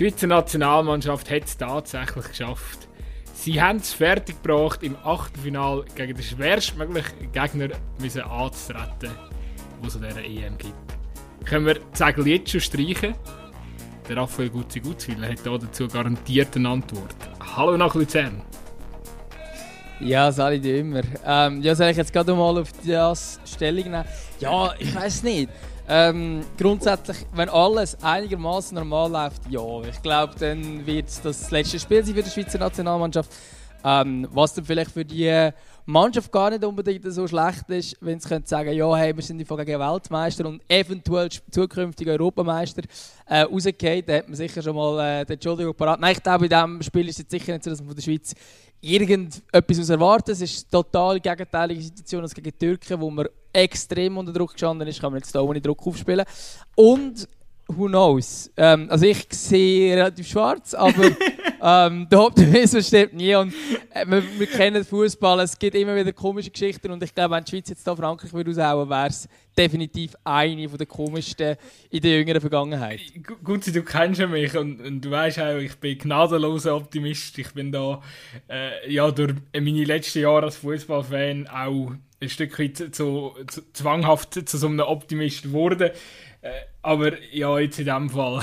Die Schweizer Nationalmannschaft hat es tatsächlich geschafft. Sie haben es fertiggebracht, im Achtelfinal gegen den schwerstmöglichen Gegner müssen anzutreten, wo es an dieser EM gibt. Können wir die Segel jetzt schon streichen? Der Raphael Gutzi Gutzwiller hat dazu garantiert eine Antwort. Hallo nach Luzern. Ja, ich dir immer. Ähm, ja, soll ich jetzt gerade mal auf das Stellung nehmen? Ja, ich weiß nicht. Ähm, grundsätzlich, wenn alles einigermaßen normal läuft, ja, ich glaube, dann wird es das letzte Spiel sein für die Schweizer Nationalmannschaft. Ähm, was dann vielleicht für die Mannschaft gar nicht unbedingt so schlecht ist, wenn sie sagen ja, hey, wir sind gegen Weltmeister und eventuell zukünftige Europameister äh, rausgehen, dann hat man sicher schon mal äh, die Entschuldigung parat. Nein, ich glaube, in diesem Spiel ist es sicher nicht so, dass man von der Schweiz irgendetwas erwarten. Es ist eine total gegenteilige Situation als gegen die Türken, wo man extrem unter Druck gestanden ist, kann man jetzt da ohne Druck aufspielen. Und who knows? Ähm, also ich sehe relativ schwarz, aber ähm, der Optimismus stirbt nie. Und äh, wir, wir, kennen Fußball, es gibt immer wieder komische Geschichten und ich glaube, wenn die Schweiz jetzt da Frankreich würde aushauen, wäre es definitiv eine der komischsten in der jüngeren Vergangenheit. Gut, du kennst mich und, und du weißt auch, ich bin gnadenloser Optimist. Ich bin da äh, ja, durch meine letzten Jahre als Fußballfan auch ein Stück weit zu, zu, zwanghaft zu so einem Optimist geworden. Äh, aber ja, jetzt in dem Fall.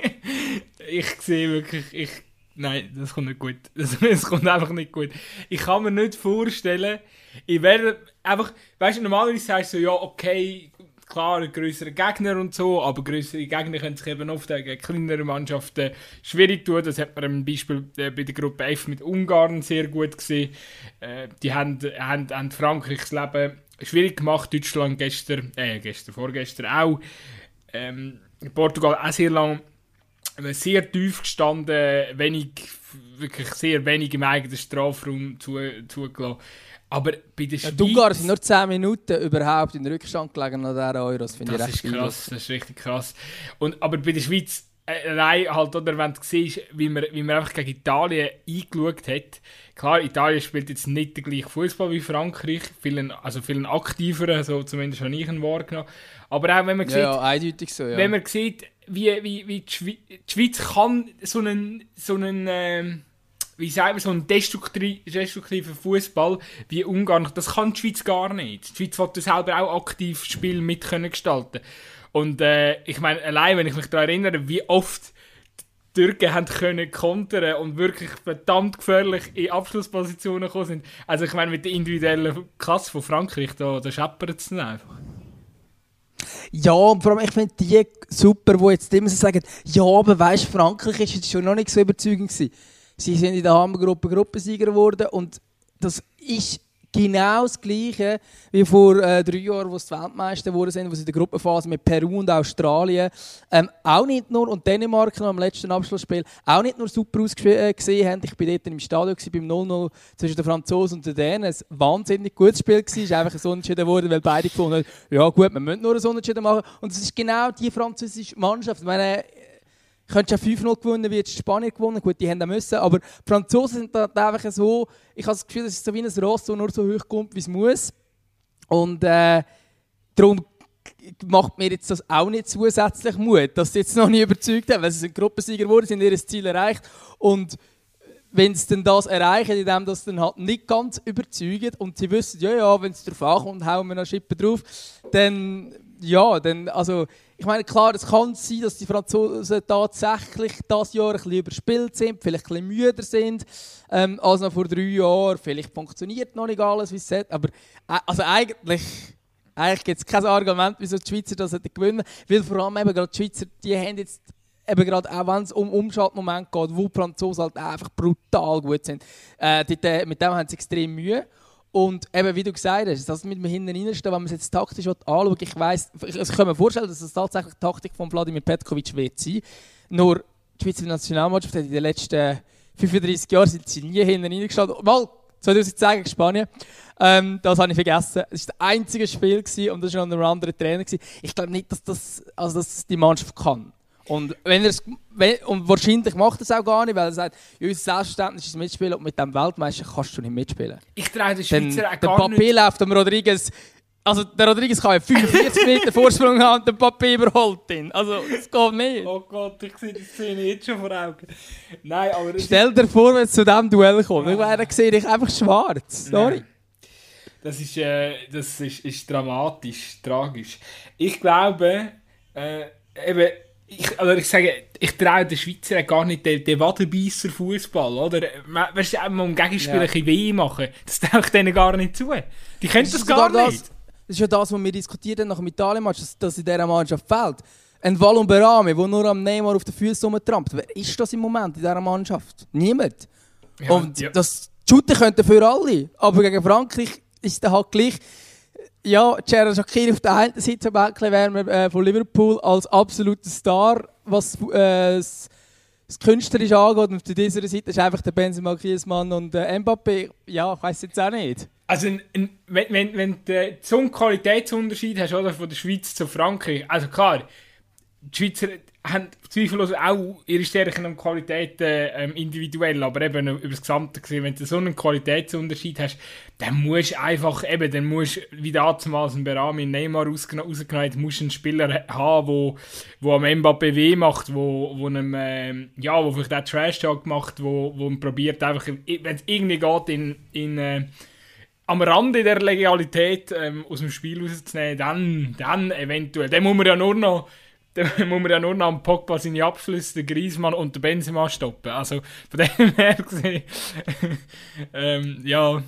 ich sehe wirklich, ich, nein, das kommt nicht gut. Das, das, kommt einfach nicht gut. Ich kann mir nicht vorstellen, ich werde einfach, weißt du, normalerweise sagst du so, ja, okay, klar, größere Gegner und so, aber größere Gegner können sich eben oft gegen kleinere Mannschaften schwierig tun. Das hat man im Beispiel äh, bei der Gruppe F mit Ungarn sehr gut gesehen. Äh, die haben, haben, haben Frankreichs Leben schwierig gemacht. Deutschland gestern, äh, gestern, vorgestern auch. Ähm, Portugal auch sehr lang äh, sehr tief gestanden, wenig, wirklich sehr wenig im eigenen Strafraum zu, zugelassen. Aber bei der Schweiz... Ja, Ungarn sind nur 10 Minuten überhaupt in Rückstand gelegen an dieser Euro. Das finde ich recht ist krass, das ist richtig krass. Und, aber bei der Schweiz äh, allein halt, oder, wenn du siehst, wie man, wie man einfach gegen Italien eingeschaut hat. Klar, Italien spielt jetzt nicht den gleichen Fußball wie Frankreich, vielen, also vielen aktiveren, so zumindest habe ich ihn wahrgenommen. Aber auch wenn man ja, sieht, ja, eindeutig so, ja. wenn man sieht, wie, wie, wie die, Schweiz, die Schweiz kann so einen, so einen ähm, wie sagen wir, so einen destruktiven Fußball wie Ungarn, das kann die Schweiz gar nicht. Die Schweiz wollte selber auch aktiv Spiel mit können gestalten. Und äh, ich meine, allein wenn ich mich daran erinnere, wie oft die Türken haben können kontern und wirklich verdammt gefährlich in Abschlusspositionen gekommen sind. Also ich meine, mit der individuellen Klasse von Frankreich, da, da scheppert es dann einfach. Ja, und vor allem, ich finde die super, die jetzt immer so sagen, ja, aber weißt Frankreich ist jetzt schon noch nicht so überzeugend gewesen. Sie sind in der Hammergruppe Gruppensieger geworden und das ist genau das Gleiche wie vor äh, drei Jahren, wo sie Weltmeister geworden sind, wo sie in der Gruppenphase mit Peru und Australien ähm, auch nicht nur, und Dänemark noch am letzten Abschlussspiel, auch nicht nur super ausgesehen haben. Ich bin dort im Stadion beim 0-0 zwischen den Franzosen und den Dänen. Ein wahnsinnig gutes Spiel Es ist einfach so unentschieden worden, weil beide gefunden haben, ja gut, wir müssen nur ein Unentschieden machen. Und es ist genau die französische Mannschaft. Ich meine, Könntest ja 5-0 gewinnen, wie jetzt Spanien gewonnen. Gut, die haben müssen. Aber die Franzosen sind da einfach so. Ich habe das Gefühl, das ist so wie ein Ross, das nur so hoch kommt, wie es muss. Und äh, darum macht mir jetzt das auch nicht zusätzlich Mut, dass sie jetzt noch nicht überzeugt haben. Weil sie sind Gruppensieger geworden, sind ihr Ziel erreicht. Und wenn sie dann das erreichen, indem das dann halt nicht ganz überzeugt und sie wissen, ja, ja, wenn es drauf ankommt, hauen wir noch Schippen drauf, dann, ja, dann, also, ich meine, klar, es kann sein, dass die Franzosen tatsächlich das Jahr ein bisschen überspielt sind, vielleicht ein bisschen müder sind ähm, als noch vor drei Jahren. Vielleicht funktioniert noch nicht alles, wie es sollte. Aber äh, also eigentlich, eigentlich gibt es kein Argument, wieso die Schweizer das gewinnen Weil vor allem eben gerade die Schweizer, die haben jetzt eben gerade auch wenn es um Umschaltmoment geht, wo die Franzosen halt einfach brutal gut sind, äh, die, mit dem haben sie extrem Mühe. Und eben, wie du gesagt hast, das mit dem hinten reinstehen, wenn man es jetzt taktisch anschaut, ich weiss, ich, kann mir vorstellen, dass das tatsächlich die Taktik von Wladimir Petkovic wird sein. Nur die Schweizer Nationalmannschaft hat in den letzten 35 Jahren sind sie nie hinten reingestanden. Mal 2010 gegen Spanien. Ähm, das habe ich vergessen. Es war das einzige Spiel gewesen, und das war noch ein anderer Trainer. Gewesen. Ich glaube nicht, dass das, also dass die Mannschaft kann. Und, wenn wenn, und wahrscheinlich macht er es auch gar nicht, weil er sagt, ja, unser Selbstverständnis ist Mitspielen und mit dem Weltmeister kannst du nicht mitspielen. Ich trage den Schweizer auch gar Der Papier läuft am Rodriguez Also der Rodriguez kann ja 45 Meter Vorsprung haben und den Papier überholt ihn. Also das geht nicht. Oh Gott, ich sehe die Szene jetzt schon vor Augen. Nein, aber... Stell dir vor, wenn es zu diesem Duell kommt. Ich wäre sehe ich einfach schwarz. Sorry. Nein. Das ist, äh, das ist, ist dramatisch, tragisch. Ich glaube, äh, eben, ich, also ich sage, ich traue den Schweizer gar nicht den, den Wadenbeisser Fußball, oder? Weißt du, um Gegenspieler ja. ein weh machen, das traue ich denen gar nicht zu. Die können das, das gar nicht. Das, das ist ja das, was wir diskutiert haben nach dem Italien-Match, dass, dass in dieser Mannschaft fehlt. Ein Wallon Berame, der nur am Neymar auf den Füßen rumtrampt. Wer ist das im Moment in dieser Mannschaft? Niemand. Ja, Und ja. das Shooten könnte für alle, aber gegen Frankreich ist es halt gleich. Ja, Gerard Shakiri auf der einen Seite wären wir äh, von Liverpool als absoluter Star, was äh, das, das Künstlerische angeht. Und auf dieser Seite ist einfach der Benzema, Griezmann und äh, Mbappé. Ja, ich weiß jetzt auch nicht. Also, ein, ein, wenn, wenn, wenn du so einen Qualitätsunterschied hast, oder, von der Schweiz zu Frankreich, also klar, die Schweizer haben zweifellos auch ihre Stärken und Qualitäten ähm, individuell, aber eben über das Gesamte gesehen, wenn du so einen Qualitätsunterschied hast, dann musst du einfach, eben, dann musst wie damals ein Berami Neymar rausgenommen hat, musst einen Spieler haben, wo am Mbappé weh macht, wo, wo einem, ähm, ja, wo vielleicht auch Trash-Talk macht, wo, wo man probiert einfach, wenn es irgendwie geht, in, in äh, am Rande der Legalität ähm, aus dem Spiel rauszunehmen, dann, dann eventuell. Dann muss man ja nur noch dann muss man ja nur noch am Pogba seine Abschlüsse, den Griezmann und den Benzema stoppen. Also von dem her gesehen, ähm, ja.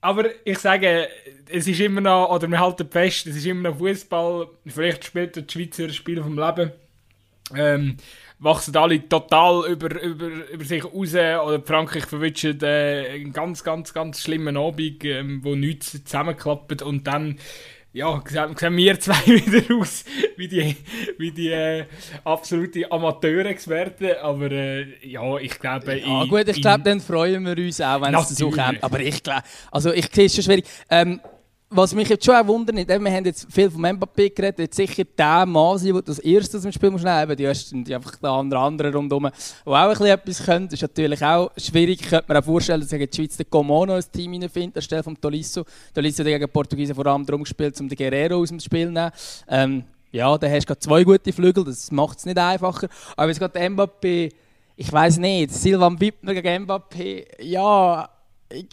Aber ich sage, es ist immer noch, oder wir halten fest, es ist immer noch Fußball. Vielleicht spielt der Schweizer Spiel vom Leben. Ähm, wachsen alle total über, über, über sich raus. Oder Frankreich verwünscht äh, einen ganz, ganz, ganz schlimmen Abend, ähm, wo nichts zusammenklappt. Und dann ja, sehen wir zwei wieder aus wie die, wie die äh, absolute Amateurexperten, aber äh, ja, ich glaube... Ja gut, ich glaube, dann freuen wir uns auch, wenn es so kommt, aber ich glaube, also ich sehe es schon schwierig. Ähm, was mich jetzt schon auch wundert, wir haben jetzt viel vom Mbappé geredet, jetzt sicher der Mann der das erste aus dem Spiel muss nehmen. Die ersten sind einfach der andere, andere rundherum, die auch ein etwas können. Das ist natürlich auch schwierig. Könnte mir auch vorstellen, dass die Schweiz den Comono ins Team hineinfindet, anstelle von Tolisso. Tolisso hat gegen Portugiesen vor allem darum gespielt, um den Guerrero aus dem Spiel zu nehmen. Ähm, ja, da hast du zwei gute Flügel, das macht es nicht einfacher. Aber jetzt gerade Mbappé, ich weiß nicht, Silvan Wittner gegen Mbappé, ja, ich,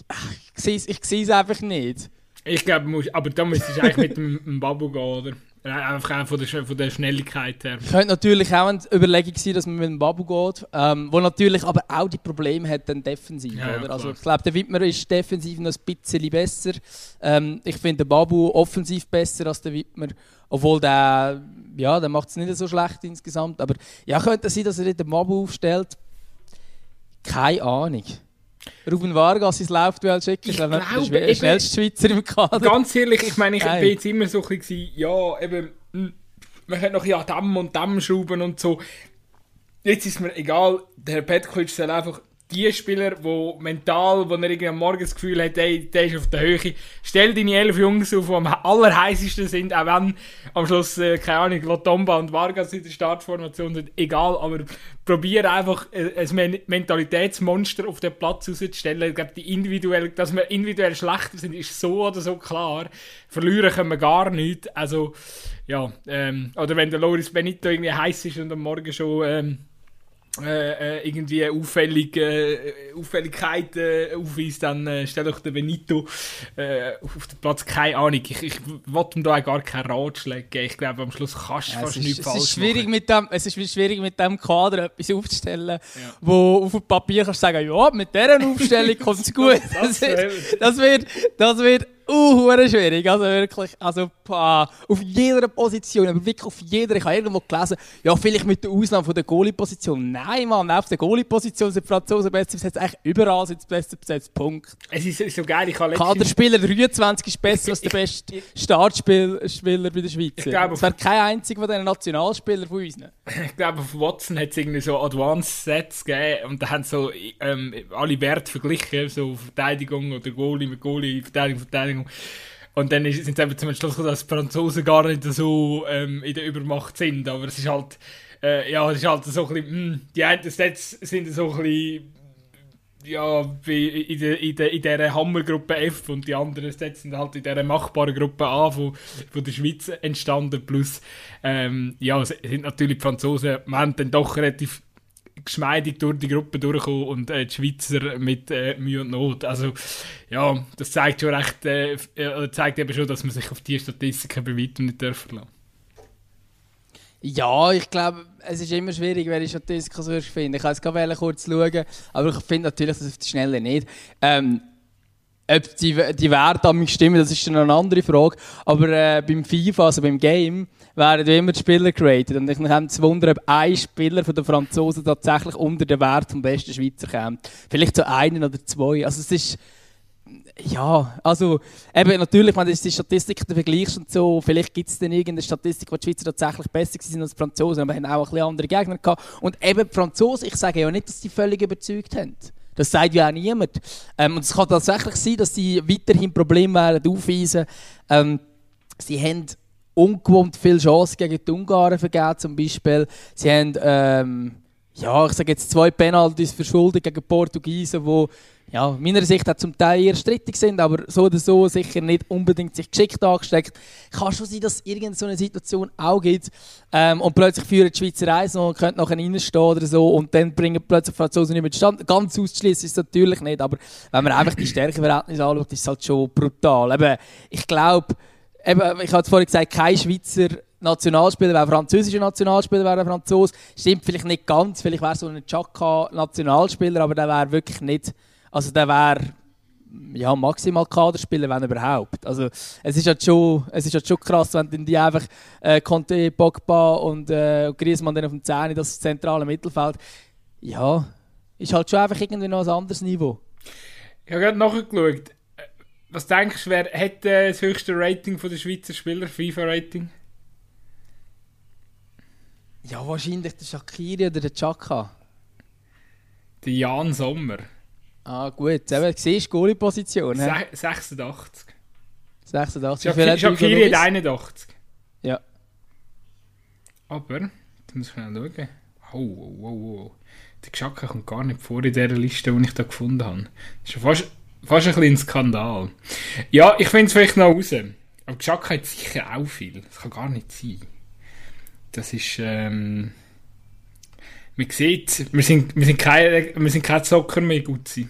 ich, ich sehe es einfach nicht. Ich glaube, aber da müsstest du eigentlich mit dem, dem Babu gehen, oder? Einfach auch von der, von der Schnelligkeit her. Könnte natürlich auch eine Überlegung sein, dass man mit dem Babu geht, ähm, wo natürlich aber auch die Probleme hat dann defensiv. Ja, oder? Ja, also ich glaube, der Wittmer ist defensiv noch ein bisschen besser. Ähm, ich finde den Babu offensiv besser als der Wittmer, obwohl der, ja, der macht es nicht so schlecht insgesamt. Aber ja, könnte sein, dass er den Babu aufstellt. Keine Ahnung. Ruben Vargas ins Laufduell schicken, ist glaube, der schnellste Schweizer im Kader. Ganz ehrlich, ich meine, ich war jetzt immer so ein bisschen, ja, eben, man hat noch ja Damm und Damm schrauben und so. Jetzt ist mir egal, der Herr Petkovic soll einfach die Spieler, die mental, wo er am Morgen das Gefühl hat, ey, der ist auf der Höhe, stell deine elf Jungs auf, die am allerheißesten sind, auch wenn am Schluss, äh, keine Ahnung, Lotomba und Vargas in der Startformation sind, egal, aber probiere einfach äh, ein Mentalitätsmonster auf den Platz rauszustellen. Ich glaube, die individuell, dass wir individuell schlechter sind, ist so oder so klar. Verlieren können wir gar nicht. Also, ja, ähm, oder wenn der Loris Benito irgendwie heiß ist und am Morgen schon ähm, äh, äh, irgendwie auffällige äh, Auffälligkeiten äh, aufweist, dann äh, stell doch den Benito äh, auf den Platz. Keine Ahnung, ich, ich wollte ihm da gar keinen Ratschlag geben. Ich glaube, am Schluss kannst du ja, fast ist, nichts falsch ist schwierig machen. Mit dem, es ist schwierig, mit dem Kader etwas aufzustellen, ja. wo auf dem Papier kannst du sagen, ja, mit dieser Aufstellung kommt es gut. das, das, wird, das wird uh, schwierig. Also wirklich, also pah, auf jeder Position, aber wirklich auf jeder. Ich habe irgendwo gelesen, ja, vielleicht mit der Ausnahme von der Goalie-Position. Nein, Mann, auf der Goalie-Position sind die Franzosen besser besetzt. Eigentlich überall sind sie besser besetzt. Punkt. Es ist so geil, ich habe Kaderspieler 23 ist besser als der beste Startspieler bei der Schweiz. Es wäre kein einziger von diesen Nationalspielern von uns. Ich glaube, auf Watson hat es irgendwie so Advanced Sets gegeben und da haben so ähm, alle Werte verglichen, so Verteidigung oder Goalie mit Goalie, Verteidigung, Verteidigung Entschuldigung. Und dann sind sie eben zum Schluss gekommen, dass die Franzosen gar nicht so ähm, in der Übermacht sind. Aber es ist halt, äh, ja, es ist halt so ein bisschen, mh, hm, die einen Sets sind so ein bisschen ja, in, der, in, der, in dieser Hammergruppe F und die anderen Sets sind halt in dieser machbaren Gruppe A von, von der Schweiz entstanden. Plus, ähm, ja, sind natürlich die Franzosen, man dann doch relativ geschmeidig durch die Gruppe durchgekommen und äh, die Schweizer mit äh, Mühe und Not. Also, ja, das zeigt schon recht, äh, zeigt eben schon, dass man sich auf die Statistiken bei weitem nicht dürfen lassen. Ja, ich glaube, es ist immer schwierig, welche Statistiken so finden. Ich kann es gerade kurz schauen, aber ich finde natürlich dass auf die Schnelle nicht. Ähm, ob die, die Werte an mich stimmen, das ist dann eine andere Frage. Aber äh, beim FIFA, also beim Game, werden immer die Spieler geratet. Und ich habe zu wundern, ob ein Spieler von den Franzosen tatsächlich unter den Wert vom besten Schweizer kommt. Vielleicht so einen oder zwei. Also es ist ja, also eben natürlich, wenn du die Statistiken vergleichst und so, vielleicht gibt es dann irgendeine Statistik, wo die Schweizer tatsächlich besser sind als die Franzosen, aber wir haben auch ein bisschen andere Gegner gehabt. Und eben die Franzosen, ich sage ja nicht, dass sie völlig überzeugt haben. Das sagt ja auch niemand. Ähm, und es kann tatsächlich sein, dass sie weiterhin Probleme werden aufweisen. Ähm, sie haben ungewohnt viele Chancen gegen die Ungarn vergeben, zum Beispiel. Sie haben, ähm, ja, ich sage jetzt zwei Penalties verschuldet gegen Portugiesen, die ja, meiner Sicht auch zum Teil eher strittig sind, aber so oder so sicher nicht unbedingt sich geschickt angesteckt. Kann schon sein, dass es irgendeine so eine Situation auch gibt ähm, und plötzlich führen die Schweizer eins und könnte nachher reinstehen oder so und dann bringen plötzlich Franzosen nicht mehr zustande. Ganz auszuschließen ist es natürlich nicht, aber wenn man einfach die Stärkeverhältnisse anschaut, ist es halt schon brutal. Eben, ich glaube, ich habe vorhin gesagt, kein Schweizer Nationalspieler wäre französischer Nationalspieler, wäre ein Franzose. Stimmt vielleicht nicht ganz, vielleicht wäre so ein Chaka Nationalspieler, aber der wäre wirklich nicht also der wäre ja, maximal Kaderspieler, wenn überhaupt. Also es ist halt schon, es ist halt schon krass, wenn die einfach äh, Conte, Pogba und äh, Griezmann dann auf dem 10, das zentrale Mittelfeld, ja, ist halt schon einfach irgendwie noch ein anderes Niveau. Ich habe gerade nachgeschaut. Was denkst du, wer hätte äh, das höchste Rating von der Schweizer Spieler, FIFA-Rating? Ja, wahrscheinlich der Shakiri oder der Chaka. Der Jan Sommer. Ah, gut. Eben, siehst du, Goalie-Position. 86. 86. Shakiri hat 81. Ja. Aber, da muss ich schnell schauen. Oh, oh, oh, oh. Der Xhaka kommt gar nicht vor in dieser Liste, die ich da gefunden habe. Das ist fast, fast ein bisschen ein Skandal. Ja, ich finde es vielleicht noch raus. Aber Xhaka hat sicher auch viel. Das kann gar nicht sein. Das ist, ähm... Man sieht, wir sind, wir sind keine, wir sind keine Zocker mehr, gut sein.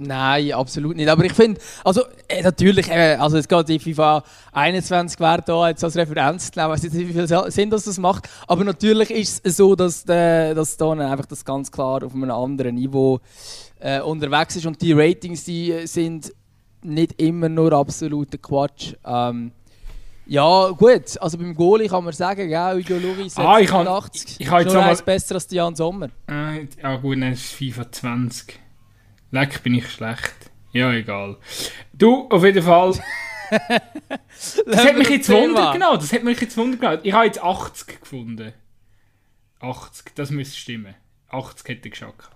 Nein, absolut nicht. Aber ich finde, also äh, natürlich, äh, also es geht die FIFA 21 wäre da jetzt als Referenz Ich weiß nicht, wie viel Sinn dass das macht. Aber natürlich ist es so, dass, äh, dass da einfach das ganz klar auf einem anderen Niveau äh, unterwegs ist und die Ratings, die äh, sind nicht immer nur absoluter Quatsch. Ähm, ja, gut. Also beim Goalie kann man sagen, ja, Udo Loris ah, ich 80. Ich, ich habe jetzt noch mal... besser als Jan Sommer. Äh, ja gut, dann ist es FIFA 20. Leck bin ich schlecht. Ja, egal. Du, auf jeden Fall. das hat mich jetzt Wunder genommen. Das hat mich jetzt Wunder genommen. Ich habe jetzt 80 gefunden. 80, das müsste stimmen. 80 hätte ich geschafft.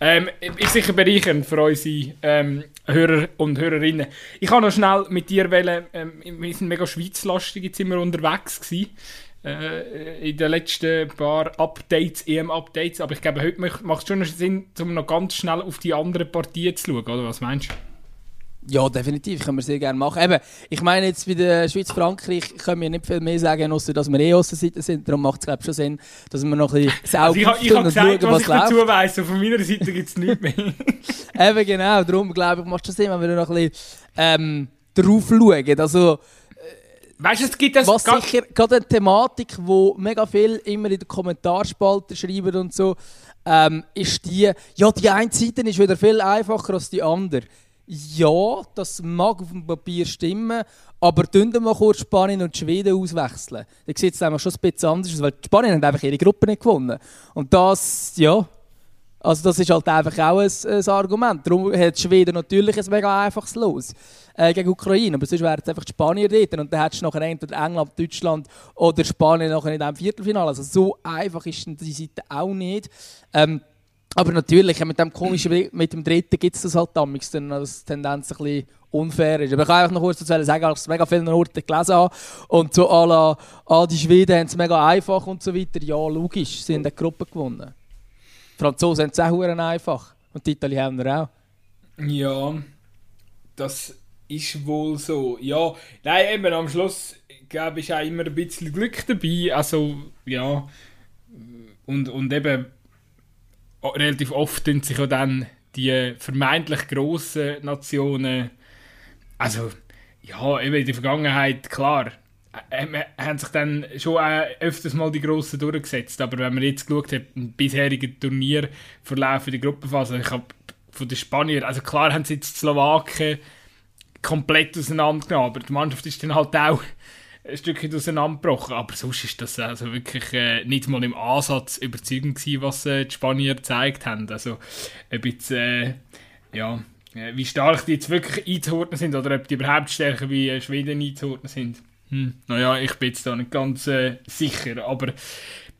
Ähm, ist sicher bereichernd für unsere ähm, Hörer und Hörerinnen. Ich kann noch schnell mit dir wählen, ähm, wir sind mega schweizlastig jetzt immer unterwegs gewesen äh, in den letzten paar Updates, EM-Updates. Aber ich glaube, heute macht es schon Sinn, um noch ganz schnell auf die anderen Partien zu schauen, oder? Was meinst du? Ja, definitiv, können wir sehr gerne machen. Eben, ich meine jetzt bei der Schweiz-Frankreich können wir nicht viel mehr sagen, außer dass wir eh Außenseite sind. Darum macht es glaube ich schon Sinn, dass wir noch ein bisschen sauber also ich, ich und gesagt, schauen, was, was ich läuft. dazu weiss, von meiner Seite gibt es nichts mehr. Eben genau, darum glaube ich, macht es schon Sinn, wenn wir noch ein bisschen ähm, drauf schauen. Also, Weißt du, es gibt das. Was sicher gerade eine Thematik, wo mega viel immer in den Kommentarspalte schreiben und so, ähm, ist die, ja, die eine Seite ist wieder viel einfacher als die andere. Ja, das mag auf dem Papier stimmen, aber tun wir mal kurz Spanien und Schweden auswechseln. Da sieht es schon ein bisschen anders aus, weil Spanien hat einfach ihre Gruppe nicht gewonnen. Und das, ja, also das ist halt einfach auch ein, ein Argument. Darum hat Schweden natürlich ein mega einfaches Los äh, gegen Ukraine. Aber sonst wären es einfach die Spanier dort. Und dann hättest du nachher entweder England, Deutschland oder Spanien nachher in diesem Viertelfinale. Also so einfach ist die Seite auch nicht. Ähm, aber natürlich, mit dem komischen mit dem dritten gibt es das halt damals, dann als Tendenz ein bisschen unfair ist. Aber ich kann einfach noch kurz dazu sagen, dass ich es mega viele Orte gelesen habe. Und so à la, ah, die Schweden haben es mega einfach und so weiter. Ja, logisch, sie haben die Gruppe gewonnen. Die Franzosen haben es auch einfach. Und die Italiener auch. Ja, das ist wohl so. Ja, nein, eben am Schluss, glaube ich, auch immer ein bisschen Glück dabei. Also, ja. Und, und eben relativ oft tun sich auch dann die vermeintlich grossen Nationen, also, ja, eben in der Vergangenheit, klar, äh, haben sich dann schon äh, öfters mal die Grossen durchgesetzt. Aber wenn man jetzt geschaut hat, im bisherigen Turnierverlauf in der Gruppenphase, ich habe von den Spaniern, also klar haben sie jetzt die Slowaken komplett auseinandergenommen, aber die Mannschaft ist dann halt auch ein Stückchen auseinandergebrochen. Aber sonst ist das also wirklich äh, nicht mal im Ansatz überzeugend gewesen, was äh, die Spanier gezeigt haben. Also ein bisschen, äh, ja, äh, wie stark die jetzt wirklich einzuordnen sind oder ob die überhaupt stärker wie äh, Schweden einzuordnen sind. Hm, naja, ich bin jetzt da nicht ganz äh, sicher, aber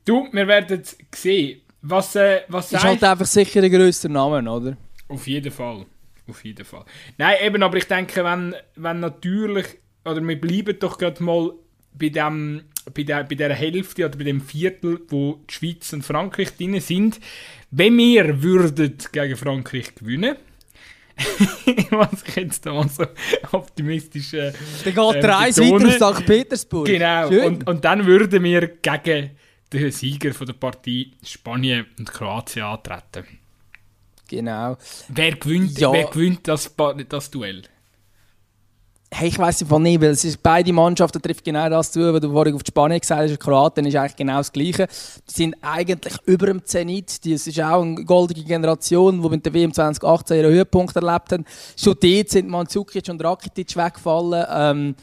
du, wir werden sehen. Was, äh, was ist halt einfach sicher ein grösser Name, oder? Auf jeden Fall. Auf jeden Fall. Nein, eben, aber ich denke, wenn, wenn natürlich, oder wir bleiben doch gerade mal bei, dem, bei, der, bei der Hälfte oder bei dem Viertel, wo die Schweiz und Frankreich drin sind, wenn wir würden gegen Frankreich gewinnen was ich jetzt da mal so optimistisch äh, Dann geht der Reis weiter auf St. Petersburg. Genau, und, und dann würden wir gegen den Sieger von der Partie Spanien und Kroatien antreten. Genau. Wer gewinnt, ja. wer gewinnt das, das Duell? Hey, ich weiß einfach nicht, weil es ist, beide Mannschaften treffen genau das zu, was du vorhin auf die Spanien gesagt hast. Kroatien ist eigentlich genau das Gleiche. Die sind eigentlich über dem Zenit. Das ist auch eine goldige Generation, die mit der WM 2018 ihren Höhepunkt erlebt haben. Schon dort sind Mandzukic und Rakitic weggefallen. Ähm,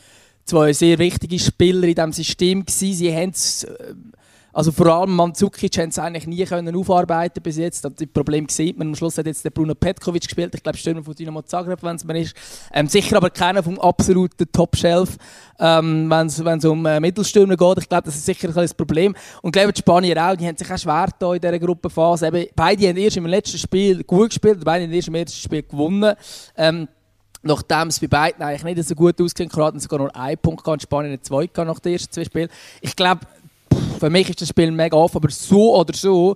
zwei sehr wichtige Spieler in diesem System gewesen. Sie haben es äh, also vor allem Mandzukic haben es eigentlich nie können aufarbeiten bis jetzt. Das Problem sieht man. Am Schluss hat jetzt der Bruno Petkovic gespielt. Ich glaube, Stürmer von Dynamo Zagreb, wenn es mir ist. Ähm, sicher aber keiner vom absoluten Top-Shelf, ähm, wenn es um äh, Mittelstürmer geht. Ich glaube, das ist sicher ein Problem. Und ich glaube, die Spanier auch, die haben sich auch schwer da in dieser Gruppenphase. Eben, beide haben erst im letzten Spiel gut gespielt, beide haben erst im ersten Spiel gewonnen. Ähm, Nachdem es bei beiden eigentlich nicht so gut ausging, Kroatien sogar nur einen Punkt gehabt, Spanien zwei nach den ersten zwei Spielen. Ich glaube, für mich ist das Spiel mega offen, aber so oder so,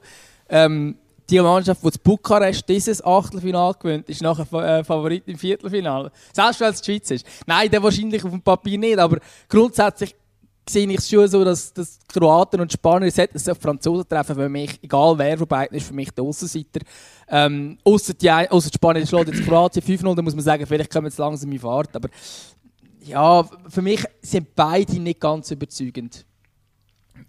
ähm, die Mannschaft, die das Bukarest dieses Achtelfinal gewinnt, ist nachher äh, Favorit im Viertelfinale. Selbst wenn es die Schweiz ist. Nein, der wahrscheinlich auf dem Papier nicht, aber grundsätzlich sehe ich es schon so, dass, dass Kroaten und Spanier sollten auf Franzosen treffen. Für mich, egal wer von beiden, ist für mich der Außenseiter. Ähm, Außer die, ausser die Spanier schlägt jetzt Kroatien 5-0, dann muss man sagen, vielleicht kommen jetzt langsam in Fahrt. Aber ja, für mich sind beide nicht ganz überzeugend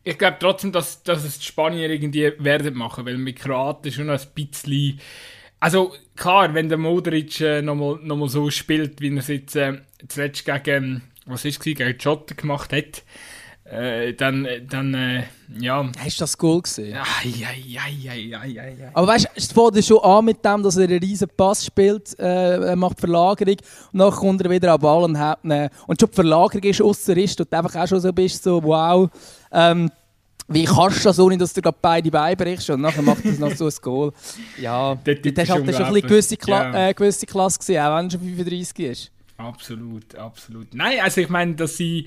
ich glaube trotzdem, dass, dass es die Spanier irgendwie werden machen, weil mit Kroaten schon ein bisschen. Also klar, wenn der Modric äh, nochmal noch mal so spielt, wie er es jetzt äh, zuletzt gegen, was ist es, gegen Schotten gemacht hat, äh, dann, dann äh, ja. Hast du das Goal gesehen? Ai. Aber weißt du, es fängt schon an mit dem, dass er einen riesen Pass spielt, äh, macht Verlagerung und dann kommt er wieder an Ball und hat ihn. Und schon die Verlagerung ist ausser ist, und einfach auch schon so bist, so wow. Ähm, wie kannst du das, ohne dass du gerade beide beibrichst und nachher macht das noch so ein Goal? Ja, das ist halt schon eine gewisse, Kla ja. äh, gewisse Klasse gewesen, auch wenn er schon 35 ist. Absolut, absolut. Nein, also ich meine, dass sie,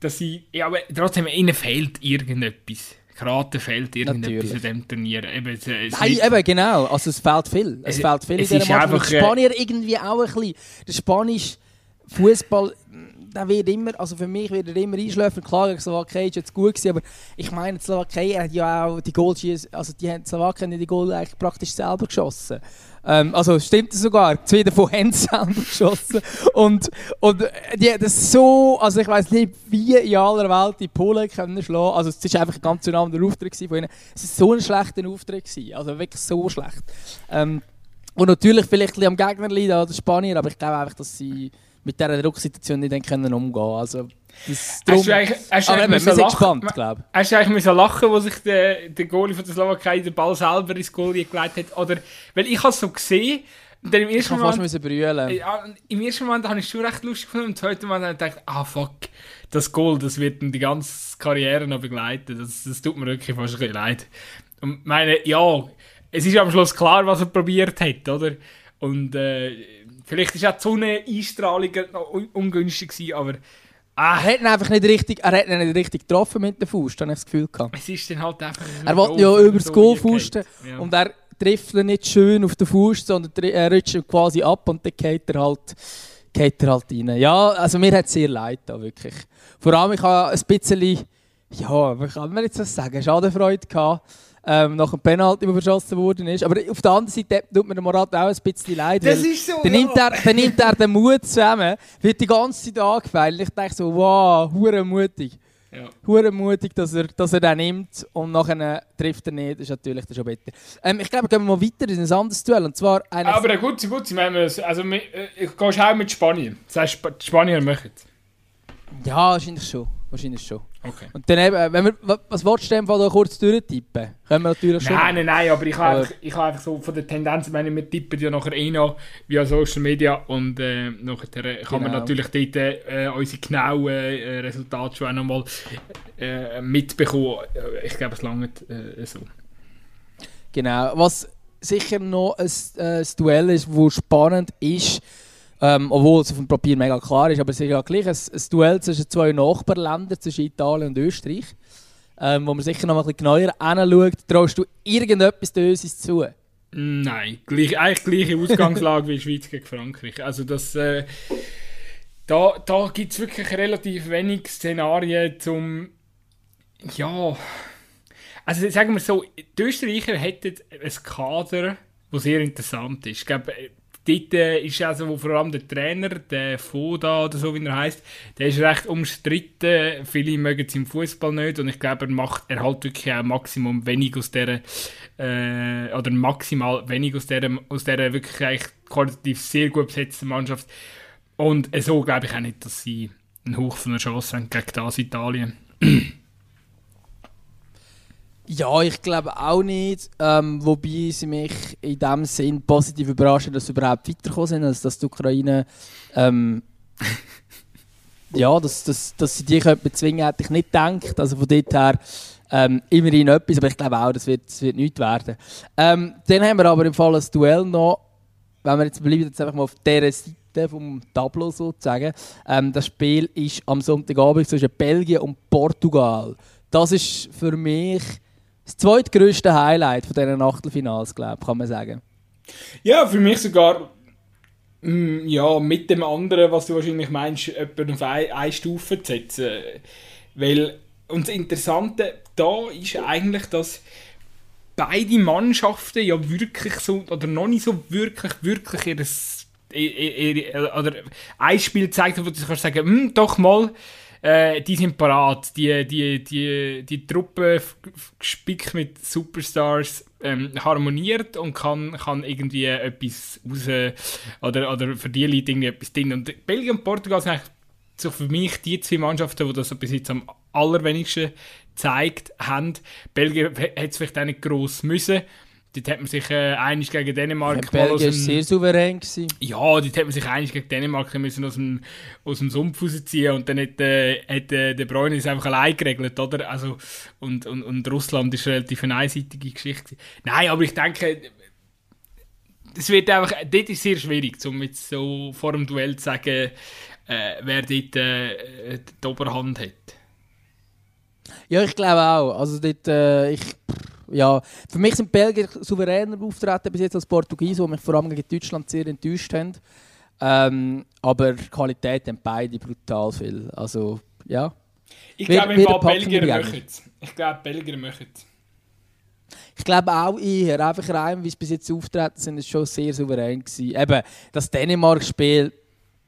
dass sie, ja, aber trotzdem, ihnen fehlt irgendetwas. Gerade fehlt irgendetwas in diesem Turnier. Eben, es, es Nein, eben, genau. Also es fehlt viel. Es, es fehlt viel es in dieser Mannschaft. Äh, Spanier irgendwie auch ein bisschen. Der spanische Fußball der wird immer, also für mich wird er immer einschläfen. Klar, gegen Slowakei ist jetzt gut gewesen, aber ich meine, die Slowakei hat ja auch die Goals, also die die Slowakei haben die Goal eigentlich praktisch selber geschossen. Ähm, also stimmt das sogar, zwei davon haben selber geschossen. Und, und die haben das so, also ich weiß nicht, wie in aller Welt die Polen können schlagen. Also es war einfach ein ganz anderer Auftritt von ihnen. Es war so ein schlechter Auftritt, gewesen, also wirklich so schlecht. Ähm, und natürlich vielleicht ein bisschen am Gegner liegen, oder Spanier, aber ich glaube einfach, dass sie mit dieser Drucksituation nicht können umgehen Also, das drum, hast du eigentlich, hast aber eben, wir sind gespannt, glaube ich. Hast du eigentlich müssen lachen, wo sich der, der Goalie von der Slowakei den Ball selber ins Goal gelegt hat? Oder, weil ich habe es so gesehen, dann im ersten ich Moment, fast brüllen. Ja, Im ersten Moment habe ich es schon recht lustig gefunden, im zweiten Moment habe ich gedacht, ah fuck, das Goal, das wird die ganze Karriere noch begleiten. Das, das tut mir wirklich fast ein bisschen leid. Und meine, ja, es ist am Schluss klar, was er probiert hat, oder? Und äh, Vielleicht war auch die Sonneneinstrahlung noch ungünstig, gewesen, aber... Ah, er hat ihn einfach nicht richtig, er hat ihn nicht richtig getroffen mit der Faust, habe ich das Gefühl gehabt. Es ist dann halt einfach... Er wollte ja über das Goal fausten ja. und er trifft nicht schön auf den Fuß, sondern er rutscht quasi ab und dann geht er halt, geht er halt rein. Ja, also mir hat es sehr leid da, wirklich. Vor allem, ich habe ein bisschen, ja, wie kann man jetzt das sagen, Schadenfreude gehabt. Ähm, nach dem Penalty, der verschossen worden ist. Aber auf der anderen Seite tut mir der Morat auch ein bisschen leid. Das ist so, dann, ja. nimmt er, dann nimmt er den Mut zusammen, wird die ganze Zeit angefeilt. Ich denke so, wow, hure mutig. Ja. Hure mutig, dass er, dass er den nimmt und nachher trifft er nicht. Das ist natürlich dann schon besser. Ähm, ich glaube, gehen wir mal weiter in ein anderes Duell. Und zwar eine Aber eine gute, gute, wenn wir es- also wir- äh, ich gehe auch mit Spanien. Das heißt, die Spanier machen es. Ja, wahrscheinlich schon. Wahrscheinlich schon. Okay. Und dann eben, wenn wir, wa- was wolltest du da kurz durchtippen? Können wir natürlich schon. Nein, nein, nein, aber ich habe einfach, ich habe einfach so von der Tendenz, wenn wir tippen ja nachher eh noch via Social Media und äh, nachher äh, kann man Genau. natürlich dort äh, unsere genauen äh, Resultate schon auch nochmal äh, mitbekommen. Äh, Ich glaube, es langt äh, so. Genau. Was sicher noch ein, äh, ein Duell ist, wo spannend ist, ähm, obwohl es auf dem Papier mega klar ist, aber es ist ja gleich ein, ein Duell zwischen zwei Nachbarländern, zwischen Italien und Österreich, ähm, wo man sicher noch ein bisschen genauer anschaut. Traust du irgendetwas Döses zu? Nein, gleich, eigentlich gleiche Ausgangslage wie Schweiz gegen Frankreich. Also das, äh, da, da gibt es wirklich relativ wenig Szenarien zum, ja, also sagen wir so, die Österreicher hätten ein Kader, das sehr interessant ist. Ich glaube, dort äh, ist also wo vor allem der Trainer, der Foda oder so wie er heißt, der ist recht umstritten. Viele mögen es im Fußball nicht und ich glaube, er macht er halt wirklich auch Maximum wenig aus der äh, oder maximal wenig aus der aus der wirklich eigentlich qualitativ sehr gut besetzten Mannschaft. Und äh, so glaube ich auch nicht, dass sie einen Hauch von einer Chance haben gegen das Italien. Ja, ich glaube auch nicht. Ähm, wobei sie mich in dem Sinn positiv überraschen, dass sie überhaupt weitergekommen sind, also dass die Ukraine ähm, ja, dass, dass, dass sie die können bezwingen, hätte ich nicht gedacht. Also von dort her ähm, immerhin etwas, aber ich glaube auch, das wird, das wird nichts werden. Ähm, dann haben wir aber im Fall ein Duell noch, wenn wir jetzt bleiben jetzt einfach mal auf dieser Seite vom Tableau sozusagen. Ähm, das Spiel ist am Sonntagabend zwischen Belgien und Portugal. Das ist für mich das zweitgrößte Highlight von diesen Achtelfinals, glaube ich, kann man sagen. Ja, für mich sogar mm, ja, mit dem anderen, was du wahrscheinlich meinst, jemanden auf eine, eine Stufe zu setzen. Weil, und das Interessante da ist eigentlich, dass beide Mannschaften ja wirklich so, oder noch nicht so wirklich, wirklich ihres, ihr, ihr, oder ein Spiel zeigt, wo du kannst sagen, hm, doch mal, äh, die sind parat. Die, die, die, die Truppe gespickt mit Superstars ähm, harmoniert und kann, kann irgendwie etwas raus oder, oder für die Leute irgendwie etwas drin. Und Belgien und Portugal sind eigentlich so für mich die zwei Mannschaften, die das bis jetzt am allerwenigsten gezeigt haben. Belgien hätte es vielleicht auch nicht gross müssen. Dort hat man sich äh, einig gegen Dänemark aus Belgien war sehr souverän. Gewesen. ja, dort hätte man sich eigentlich gegen Dänemark müssen aus dem, aus dem Sumpf rausziehen und dann hat, äh, hat äh, der Bräune es einfach allein geregelt, oder? Also, und, und, und Russland ist relativ eine einseitige Geschichte. Nein, aber ich denke, es wird einfach, dort ist sehr schwierig, um jetzt so vor dem Duell zu sagen, äh, wer dort äh, die Oberhand hat. Ja, ich glaube auch. Also dort, äh, ich, ja, für mich sind Belgier souveräner auftreten bis jetzt als Portugiesen, die mich vor allem gegen Deutschland sehr enttäuscht haben. Ähm, aber die Qualität haben beide brutal viel. Also, ja. Ich glaube, im Fall Belgier es. Ich glaube, Belgier machen es. Ich glaube auch eher, einfach rein, wie es bis jetzt auftreten sind, ist schon sehr souverän gewesen. Eben, das Dänemark-Spiel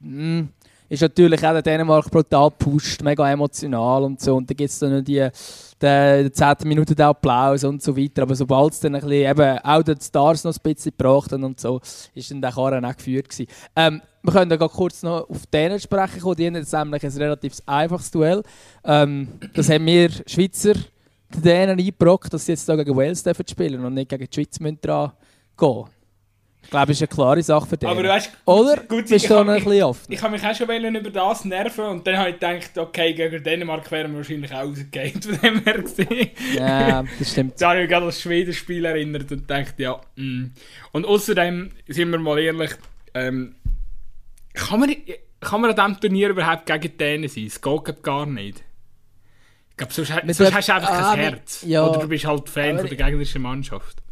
mm, ist natürlich auch der Dänemark brutal gepusht, mega emotional und so. Und dann gibt es dann noch die, die, die 10. Minute den Applaus und so weiter. Aber sobald es dann ein bisschen, eben, auch die Stars noch ein bisschen gebracht haben und so, ist dann der Karren auch geführt gewesen. Ähm, wir können dann kurz noch auf Dänen sprechen kommen. Die haben jetzt nämlich ein relativ einfaches Duell. Ähm, das haben wir Schweizer den Dänen eingebrockt, dass sie jetzt da gegen Wales spielen und nicht gegen die Schweiz müssen dran gehen. Ich glaube, das ist eine klare Sache für Dänen. Aber du weißt, Oder? gut, Bist ich du noch ein bisschen offen? Ich habe mich auch schon über das nerven und dann habe ich gedacht, okay, gegen Dänemark wären wir wahrscheinlich auch rausgegangen, von dem her gesehen. Ja, das stimmt. Da habe ich mich gerade an das Schweden-Spiel erinnert und gedacht, ja, mm. Und außerdem, sind wir mal ehrlich, ähm, kann, man, kann man an diesem Turnier überhaupt gegen Dänen sein? Es geht glaub gar nicht. Ich glaube, sonst, sonst der- hast du einfach ah, kein Herz. ja. Oder du bist halt Fan von der gegnerischen Mannschaft.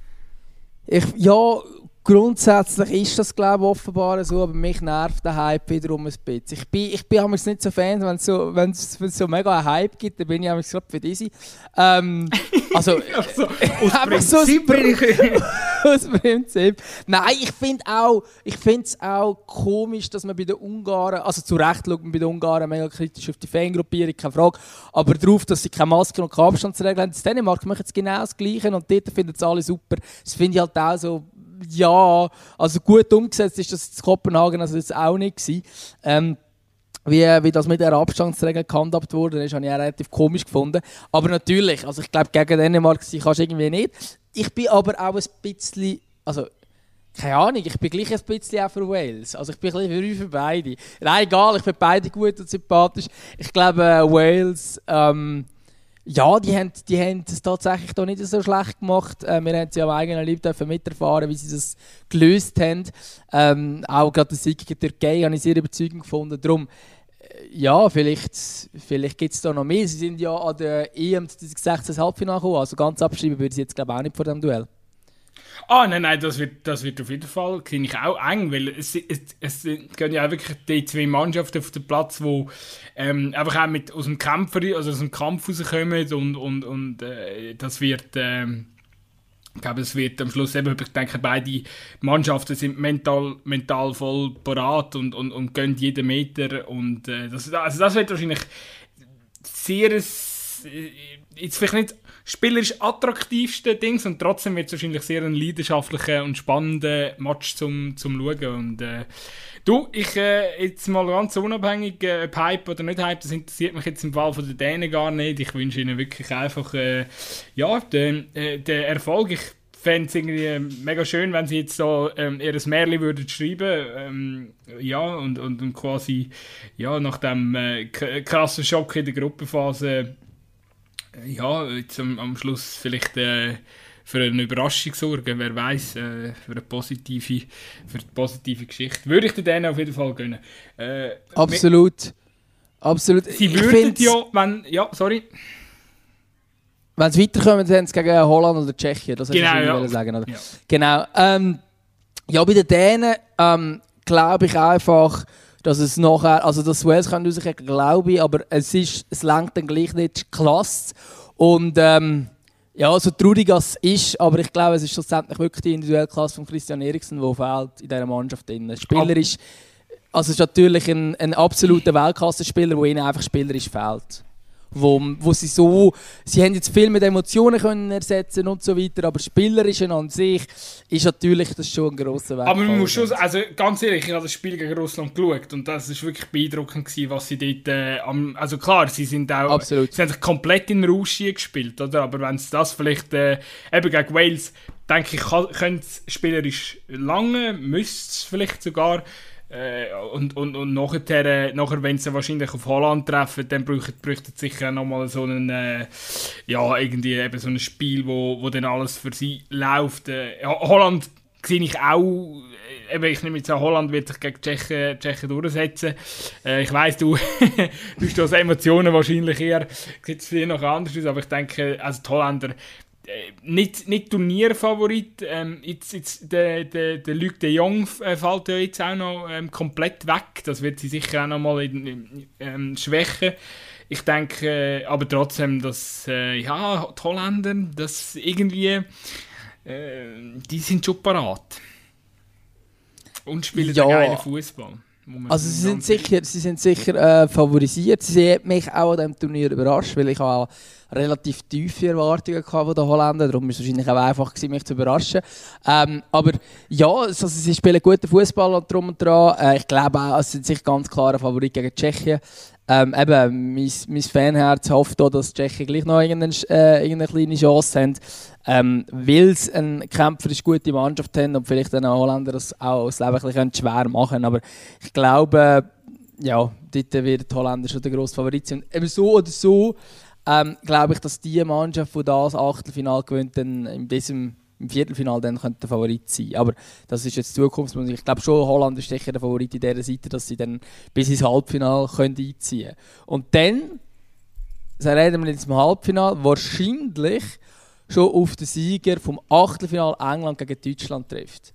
Ich, ja, grundsätzlich ist das glaube ich offenbar so, aber mich nervt der Hype wiederum ein bisschen. Ich bin, ich bin nicht so Fan, wenn es so, wenn's, wenn's so mega einen Hype gibt, dann bin ich gerade für diese. Ähm, also, also aus Prinzip so aus Prinzip. Nein, ich finde auch, ich finde es auch komisch, dass man bei den Ungarn, also zu Recht schaut man bei den Ungarn mega kritisch auf die Fangruppierung, keine Frage, aber darauf, dass sie keine Maske und keine Abstandsregeln haben. In Dänemark machen jetzt genau das Gleiche und dort finden es alle super. Das finde ich halt auch so ja, also gut umgesetzt ist das in Kopenhagen also das auch nicht. Ähm, wie, wie das mit der Abstandsregel gehandhabt wurde, ist, habe ich auch relativ komisch gefunden. Aber natürlich, also ich glaube, gegen Dänemark kannst du irgendwie nicht. Ich bin aber auch ein bisschen, also keine Ahnung, ich bin gleich ein bisschen auch für Wales. Also ich bin ein bisschen für beide. Nein, egal, ich finde beide gut und sympathisch. Ich glaube, Wales ähm, ja, die haben, die haben es tatsächlich da nicht so schlecht gemacht. Äh, wir haben sie am eigenen Leib dürfen miterfahren, wie sie das gelöst haben. Ähm, auch gerade der Sieg gegen Türkei habe ich sehr überzeugend gefunden. Darum, äh, ja, vielleicht, vielleicht gibt es da noch mehr. Sie sind ja an der EM 2016 Halbfinale gekommen, also ganz abschreiben würde ich jetzt glaube ich auch nicht vor dem Duell. Ah, nein, nein, das wird, das wird auf jeden Fall, finde ich, auch eng, weil es, es, es gehen ja auch wirklich die zwei Mannschaften auf den Platz, die ähm, einfach auch mit, aus dem Kämpfer, also aus dem Kampf rauskommen und, und, und äh, das wird... Ähm, ich glaube, es wird am Schluss eben, ich denke, beide Mannschaften sind mental, mental voll parat und, und, und gehen jeden Meter. Und äh, das, also das wird wahrscheinlich sehr, äh, jetzt vielleicht nicht spielerisch attraktivste Dings und trotzdem wird es wahrscheinlich sehr ein leidenschaftlicher und spannender Match zum, zum Schauen. Und, äh, du, ich äh, jetzt mal ganz unabhängig, äh, ob Hype oder nicht Hype, das interessiert mich jetzt im Fall von den Dänen gar nicht. Ich wünsche ihnen wirklich einfach äh, ja, den, äh, den Erfolg. Ich fände es irgendwie mega schön, wenn sie jetzt so ähm, ihr Märchen würden schreiben ähm, ja, und, und, und quasi ja, nach dem äh, krassen Schock in der Gruppenphase ja, jetzt am, am Schluss vielleicht äh, für eine Überraschung sorgen, wer weiß, äh, für eine positive, für eine positive Geschichte. Würde ich denen auf jeden Fall gönnen. Äh, Absolut. Absolut. Sie würden ja, wenn, ja, sorry. Wenn sie weiterkommen, dann sie gegen Holland oder Tschechien, das genau, ich ja. sagen, oder? Ja. Genau. Ähm, ja, bei den Dänen ähm, glaube ich einfach, dass es nachher, also das Wales kann rauskommen, glaube ich, aber es ist, es lenkt dann gleich nicht klasse. Und ähm, ja, so traurig es ist, aber ich glaube, es ist schlussendlich wirklich die individuelle Klasse von Christian Eriksen, die fehlt in dieser Mannschaft. Drin. Spielerisch, also es ist natürlich ein, ein absoluter Weltklasse-Spieler, der ihnen einfach spielerisch fehlt wo, wo sie so, sie haben jetzt viel mit Emotionen können ersetzen und so weiter, aber spielerisch an sich ist natürlich das schon ein grosser Weg. Aber man muss schon, also ganz ehrlich, ich habe das Spiel gegen Russland geschaut und das ist wirklich beeindruckend gewesen, was sie dort, äh, am, also klar, sie sind auch, Absolut. sie haben sich komplett in Rausch gespielt, oder? Aber wenn es das vielleicht, äh, eben gegen Wales, denke ich, könnte es spielerisch lange, müsste es vielleicht sogar, äh, und, und, und nachher, nachher wenn sie wahrscheinlich auf Holland treffen, dann bräuchte, bräuchte sicher nochmal so ein, äh, ja, irgendwie eben so ein Spiel, wo, wo dann alles für sie läuft. Äh, Holland sehe ich auch, äh, eben, ich nehme jetzt an, Holland wird sich gegen Tschechen, Tschechen durchsetzen. Äh, ich weiss, du, du hast Emotionen wahrscheinlich eher, sieht es noch anders aus, aber ich denke, also die Holländer, nicht, nicht Turnierfavorit. Ähm, jetzt, jetzt, der, der, der Luc de Jong äh, fällt ja jetzt auch noch ähm, komplett weg. Das wird sie sicher auch noch mal in, in, ähm, schwächen. Ich denke äh, aber trotzdem, dass äh, ja, die Holländer, das irgendwie, äh, die sind schon parat. Und spielen ja. geilen Fußball. Also sie sind sicher, sie sind sicher äh, favorisiert. Sie haben mich auch an diesem Turnier überrascht, weil ich habe relativ tiefe Erwartungen von den Holländern. Darum war es wahrscheinlich auch einfach, gewesen, mich zu überraschen. Ähm, aber ja, also sie spielen guten Fußball und drum und dran. Äh, ich glaube auch, es sind sicher ganz klare Favorit gegen Tschechien. Ähm, eben, mein, mein Fanherz hofft auch, dass die Tschechen gleich noch irgendeine, äh, irgendeine kleine Chance haben. Ähm, weil sie eine kämpferisch gute Mannschaft haben und vielleicht den Holländer das auch das Leben ein schwer machen Aber ich glaube, ja, dort wird die Holländer schon der grosse Favorit sein. Eben so oder so ähm, glaube ich, dass die Mannschaft, die das Achtelfinal gewinnt, in diesem im Viertelfinal dann könnte der Favorit sein. Aber das ist jetzt Zukunftsmusik. Ich glaube schon, Holland ist sicher der Favorit in dieser Seite, dass sie dann bis ins Halbfinale können einziehen können. Und dann, so reden wir jetzt im Halbfinale, wahrscheinlich schon auf den Sieger vom Achtelfinal England gegen Deutschland trifft.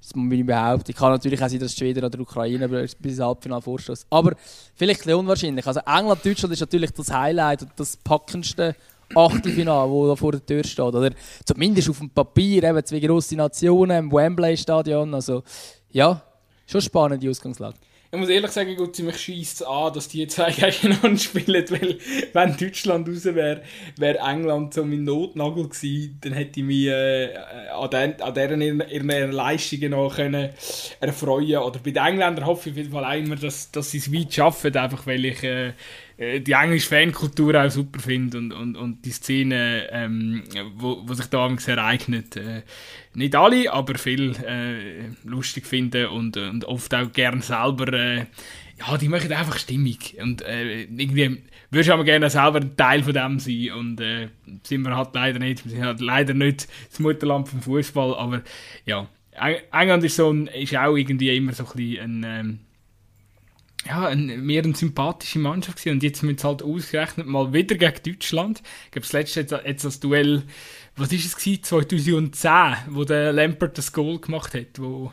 Das muss ich behaupten. Ich kann natürlich auch sein, dass Schweden oder Ukraine bis ins Halbfinale vorstoßen. Aber vielleicht ein unwahrscheinlich. Also England, Deutschland ist natürlich das Highlight und das packendste Achtelfinale, wo vor der Tür steht. Oder zumindest auf dem Papier, eben zwei grosse Nationen im Wembley-Stadion. Also ja, schon spannend die Ausgangslage. Ich muss ehrlich sagen, gut, mich schießt an, dass die zwei gegeneinander spielen, weil wenn Deutschland raus wäre, wäre England so mein Notnagel gewesen, dann hätte ich mich äh, an, den, an deren ihren Leistungen noch können erfreuen Oder bei den Engländern hoffe ich auf jeden Fall immer, dass, dass sie es weit schaffen, einfach weil ich äh, die englische Fankultur auch super finde und, und, und die Szene, ähm, wo, wo sich da ereignet, äh, nicht alle, aber viel äh, lustig finden und, und oft auch gern selber, äh, ja, die machen einfach stimmig und äh, irgendwie würdest du aber gerne selber ein Teil von dem sein und äh, sind wir halt leider nicht, wir sind halt leider nicht das Mutterland vom Fußball, aber ja, England ist, so ein, ist auch irgendwie immer so ein bisschen ein, ähm, ja, ein, mehr eine sympathische Mannschaft gewesen. und jetzt müssen sie halt ausgerechnet mal wieder gegen Deutschland. Ich glaube, das letzte jetzt, jetzt das Duell, was ist es gewesen, 2010, wo der Lampert das Goal gemacht hat, wo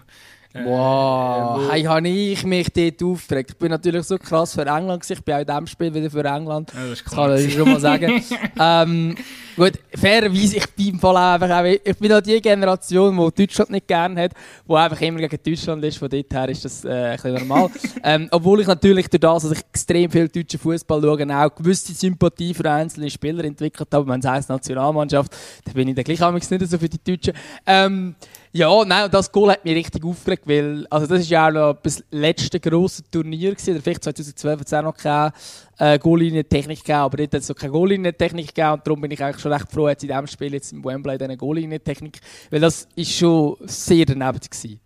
wow, hey, habe ich mich dort aufgeregt. Ich bin natürlich so krass für England gewesen. Ich bin auch in diesem Spiel wieder für England. Ja, das, das kann ich schon mal sagen. ähm, gut, fairerweise, ich bin Fall einfach auch, ich bin auch die Generation, die Deutschland nicht gerne hat, die einfach immer gegen Deutschland ist. Von dort her ist das äh, ein bisschen normal. ähm, obwohl ich natürlich durch das, dass ich extrem viel deutschen Fußball schaue, auch gewisse Sympathie für einzelne Spieler entwickelt habe. Wenn es heisst Nationalmannschaft, dann bin ich dann gleich nicht so für die Deutschen. Ähm, ja, nein, und das Goal hat mich richtig aufgeregt, weil also das ist ja auch noch das letzte grosse Turnier gewesen, oder vielleicht 2012 hat es auch noch keine äh, Goallinie-Technik gegeben, aber dort hat es noch keine Goallinie-Technik gegeben und darum bin ich eigentlich schon recht froh, jetzt in diesem Spiel jetzt im Wembley diese Goallinie-Technik, weil das ist schon sehr daneben gewesen.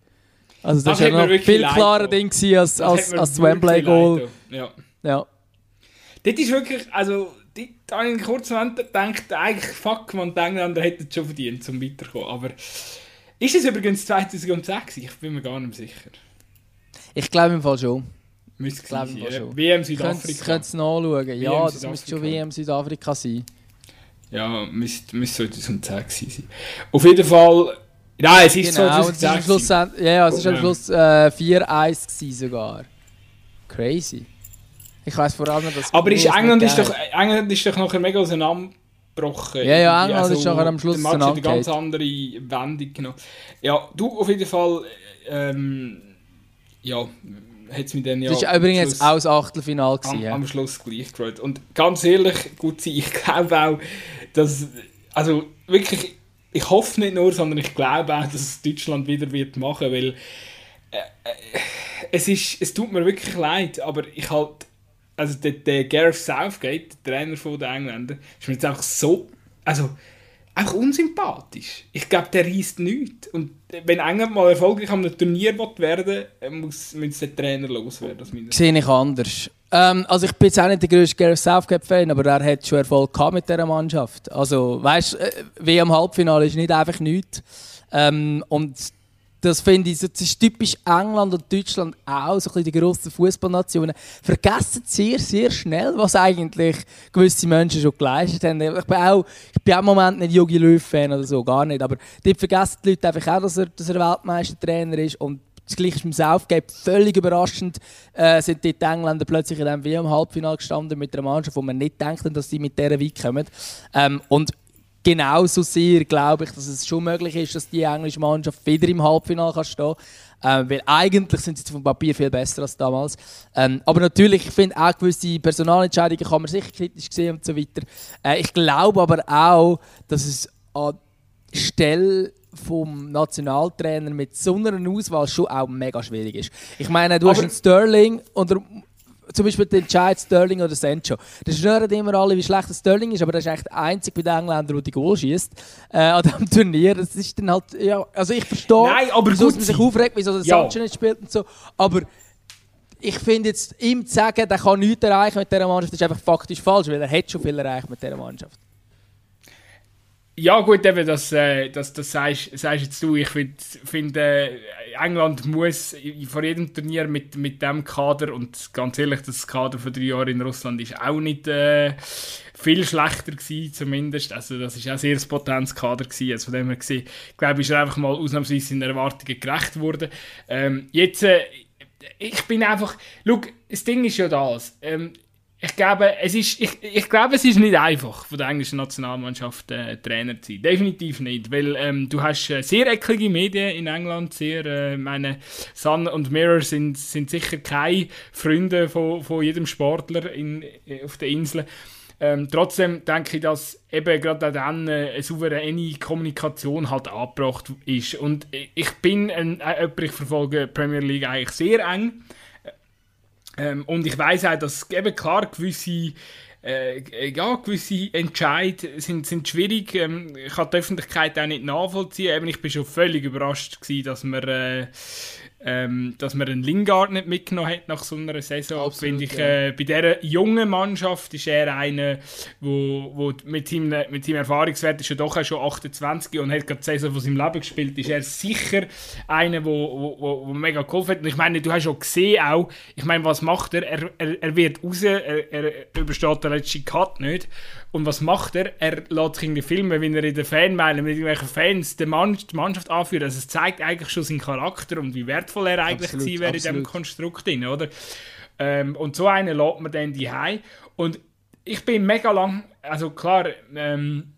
Also das, das war ja noch viel klarer Ding als, als, als das Wembley-Goal. Ja. ja. Dort ist wirklich, also dort habe ich einen kurzen Moment gedacht, eigentlich fuck, man, Engländer hätten es schon verdient, zum weiterkommen, aber ist es übrigens 2006? Ich bin mir gar nicht sicher. Ich glaube im Fall schon. Müsste ich glaube im Fall schon. WM Südafrika. Könnt es nachschauen. WM ja, das müsste schon WM Südafrika sein. Ja, müsste, müsste 2010 sein. Auf jeden Fall... Nein, es ist genau, 2006. Schluss, ja, ja, es war am Schluss äh, 4-1 sogar. Crazy. Ich weiß vor allem, dass... Aber ist England, ist doch, England ist doch nachher mega auseinander abgebrochen. Ja, ja, England also, ist nachher am Schluss Der Match hat eine ganz andere Wendung genommen. Ja, du auf jeden Fall, ähm, ja, hat es mir dann ja... Das war übrigens auch das Achtelfinale. Am, ja. am Schluss gleich gerollt. Und ganz ehrlich, gut sein, ich glaube auch, dass, also wirklich, ich hoffe nicht nur, sondern ich glaube auch, dass es Deutschland wieder wird machen, weil äh, äh, es ist, es tut mir wirklich leid, aber ich halt also der, der Gareth Southgate, der Trainer von den Engländern, ist mir jetzt einfach so, also einfach unsympathisch. Ich glaube, der reißt nichts. Und wenn England mal erfolgreich am Turnier werden muss, muss der Trainer loswerden. Sehe ich anders. Ähm, also ich bin jetzt auch nicht der grösste Gareth Southgate-Fan, aber er hat schon Erfolg gehabt mit dieser Mannschaft. Also weißt, äh, wie am Halbfinale ist nicht einfach nichts. Ähm, und das finde ich, das ist typisch England und Deutschland auch, so ein die grossen Fußballnationen, vergessen sehr, sehr schnell, was eigentlich gewisse Menschen schon geleistet haben. Ich bin auch, ich bin auch im Moment nicht Jogi Löw-Fan oder so, gar nicht, aber dort vergessen die Leute einfach auch, dass er, dass er Weltmeistertrainer ist und das Gleiche ist beim Southgate. Völlig überraschend äh, sind die Engländer plötzlich in diesem WM-Halbfinale gestanden mit einer Mannschaft, wo man nicht denkt, dass sie mit dieser weit kommen. Ähm, und genauso sehr glaube ich, dass es schon möglich ist, dass die englische Mannschaft wieder im Halbfinale kann stehen ähm, weil eigentlich sind sie vom Papier viel besser als damals. Ähm, aber natürlich, ich finde auch gewisse Personalentscheidungen kann man sicher kritisch sehen und so weiter. Äh, ich glaube aber auch, dass es an Stelle vom Nationaltrainer mit so einer Auswahl schon auch mega schwierig ist. Ich meine, du aber hast einen Sterling oder zum Beispiel der Entscheid Sterling oder Sancho. Das schnüren immer alle, wie schlecht Sterling ist, aber er ist echt der einzige bei den Engländern, der die Goal schießt äh, an diesem Turnier. Das ist dann halt, ja, also ich verstehe, Nein, aber wieso man sich aufregt, wieso der ja. Sancho nicht spielt und so, aber ich finde jetzt, ihm zu sagen, der kann nichts erreichen mit dieser Mannschaft, ist einfach faktisch falsch, weil er hat schon viel erreicht mit dieser Mannschaft. Ja gut, eben, das, äh, das, das sagst, sagst jetzt du. Ich finde, find, äh, England muss vor jedem Turnier mit, mit dem Kader, und ganz ehrlich, das Kader von drei Jahren in Russland ist auch nicht äh, viel schlechter gewesen, zumindest. Also das ist auch sehr ein Potenzkader gewesen. Also von dem her gesehen, glaube ich, ist einfach mal ausnahmsweise in Erwartungen gerecht geworden. Ähm, jetzt, äh, ich bin einfach, schau, das Ding ist ja das, ähm, ich glaube, es ist, ich, ich glaube, es ist nicht einfach, von der englischen Nationalmannschaft äh, Trainer zu sein. Definitiv nicht, weil ähm, du hast äh, sehr ecklige Medien in England, sehr, äh, meine Sun und Mirror sind, sind sicher keine Freunde von, von jedem Sportler in, äh, auf der Insel. Ähm, trotzdem denke ich, dass eben gerade dann äh, eine souveräne Kommunikation halt angebracht ist. Und ich bin ein, äh, ich verfolge Premier League eigentlich sehr eng. Ähm, und ich weiß auch, dass eben klar gewisse äh, ja, gewisse Entscheidungen sind, sind schwierig. Ähm, ich kann die Öffentlichkeit auch nicht nachvollziehen. Ich bin schon völlig überrascht dass wir äh, ähm, dass man einen Lingard nicht mitgenommen hat nach so einer Saison. Finde ich, ja. äh, bei dieser jungen Mannschaft ist er einer, wo, wo mit, seinem, mit seinem Erfahrungswert ist er doch schon 28 und hat gerade die Saison von seinem Leben gespielt, ist er sicher einer, wo, wo, wo, mega geholfen hat. Und ich meine, du hast schon gesehen auch, ich meine, was macht er? Er, er, er wird raus, er, er übersteht den letzten Cut nicht. Und was macht er? Er lässt sich irgendwie filmen, wenn er in den Fanmeilen mit irgendwelchen Fans die Mannschaft anführt. Also es zeigt eigentlich schon seinen Charakter und wie wertvoll wertvoll er eigentlich absolut, gewesen wäre in diesem Konstrukt drin, oder? Ähm, und so einen lädt man dann die Und ich bin mega lang, also klar, ähm,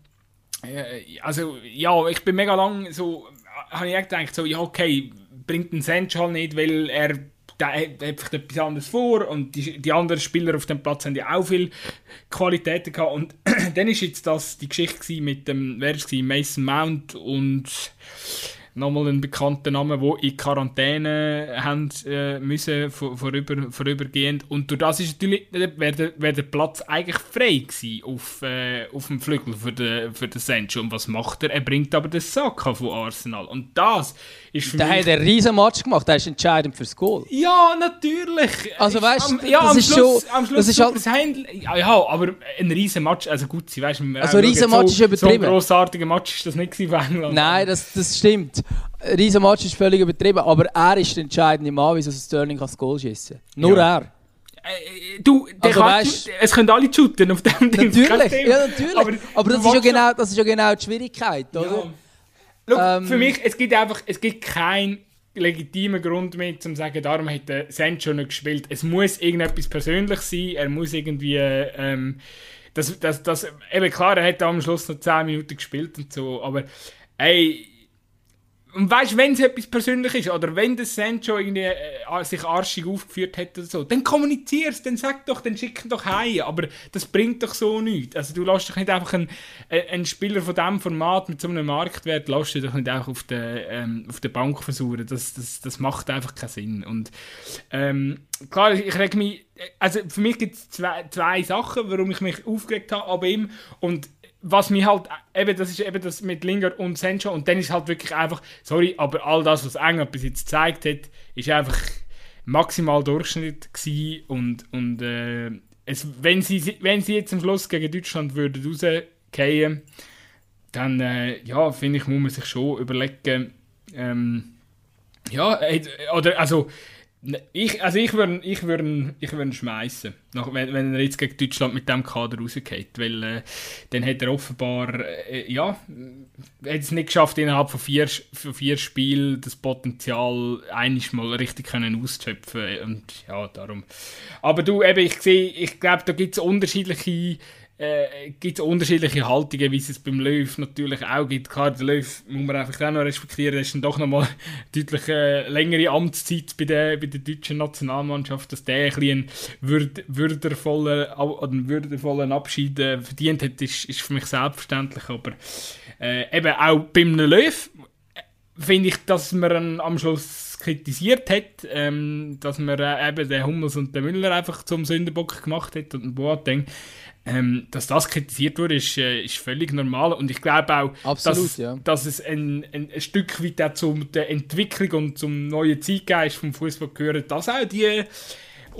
äh, also ja, ich bin mega lang so, habe ich gedacht, so, ja okay, bringt den Senchal nicht, weil er der hat einfach etwas anderes vor und die, die anderen Spieler auf dem Platz haben ja auch viel Qualitäten gehabt. Und dann ist jetzt das die Geschichte mit dem, wer es, Mason Mount und nochmal einen bekannten Namen, der in Quarantäne haben äh, müssen, vor, vorüber, vorübergehend. Und durch das ist natürlich, wäre der, wär der Platz eigentlich frei gewesen auf, äh, auf dem Flügel für den, für den Sancho. Und was macht er? Er bringt aber den Saka von Arsenal. Und das ist für der mich... Der hat einen riesen Match gemacht, der ist entscheidend fürs Goal. Ja, natürlich. Also weißt du, ja, das ist Schluss, schon... Am Schluss das ist halt... ja, ja, aber ein riesen Match, also gut, sie weißt, Also ein riesen Match so, ist übertrieben. So ein grossartiger Match ist das nicht für England. Nein, das, das stimmt. Ein riesen Match ist völlig übertrieben, aber er ist der entscheidende Mann, wieso Sterling das Goal schießen kann. Nur ja. er. Äh, du, also, weißt, es können alle shooten auf dem Ding. Natürlich, ja, natürlich. Aber, aber das, ist ja genau, das ist ja genau die Schwierigkeit, oder? Look, ähm, für mich, es gibt einfach, es gibt keinen legitimen Grund mehr, um zu sagen, darum hat der Sancho nicht gespielt. Es muss irgendetwas persönlich sein, er muss irgendwie, ähm, das, das, das, eben klar, er hat am Schluss noch 10 Minuten gespielt und so, aber ey, und weißt, wenn es etwas persönlich ist, oder wenn der Sancho irgendwie äh, sich arschig aufgeführt hat oder so, dann kommunizier's, dann sag doch, dann schick ihn doch heim. Aber das bringt doch so nichts. Also du lässt doch nicht einfach einen, äh, einen Spieler von diesem Format mit so einem Marktwert, lässt du doch nicht auch auf der, ähm, auf der Bank versuchen. Das, das, das macht einfach keinen Sinn. Und ähm, klar, ich reg mich, also für mich gibt es zwei, zwei Sachen, warum ich mich aufgeregt habe ab ihm. Und was mir halt, eben, das ist eben das mit Lingard und Sancho und dann ist halt wirklich einfach, sorry, aber all das, was England bis jetzt gezeigt hat, ist einfach maximal Durchschnitt gewesen und, und äh, es, wenn, sie, wenn sie jetzt am Schluss gegen Deutschland würden rausgehen, dann, äh, ja, finde ich, muss man sich schon überlegen, ähm, ja, oder, also, ich, also ich würde ich würd, ich würd schmeißen, wenn, wenn er jetzt gegen Deutschland mit dem Kader rausgeht, weil äh, dann hat er offenbar, äh, ja, hat es nicht geschafft innerhalb von vier, von vier Spielen das Potenzial einiges mal richtig können auszuschöpfen und ja, darum. Aber du, eben, ich sehe, ich glaube, da gibt es unterschiedliche äh, gibt es unterschiedliche Haltungen, wie es beim Löw natürlich auch gibt. Klar, der Löw muss man einfach auch noch respektieren, das ist dann doch nochmal deutlich äh, längere Amtszeit bei der, bei der deutschen Nationalmannschaft, dass der ein bisschen würd, würdevollen, einen würdevollen Abschied äh, verdient hat, ist, ist für mich selbstverständlich, aber äh, eben auch beim Löw äh, finde ich, dass man am Schluss kritisiert hat, ähm, dass man äh, eben den Hummels und den Müller einfach zum Sündenbock gemacht hat und den Boateng ähm, dass das kritisiert wurde, ist, äh, ist völlig normal. Und ich glaube auch, Absolut, dass, ja. dass es ein, ein, ein, Stück weit auch zur Entwicklung und zum neuen Zeitgeist vom Fußball gehört, dass auch die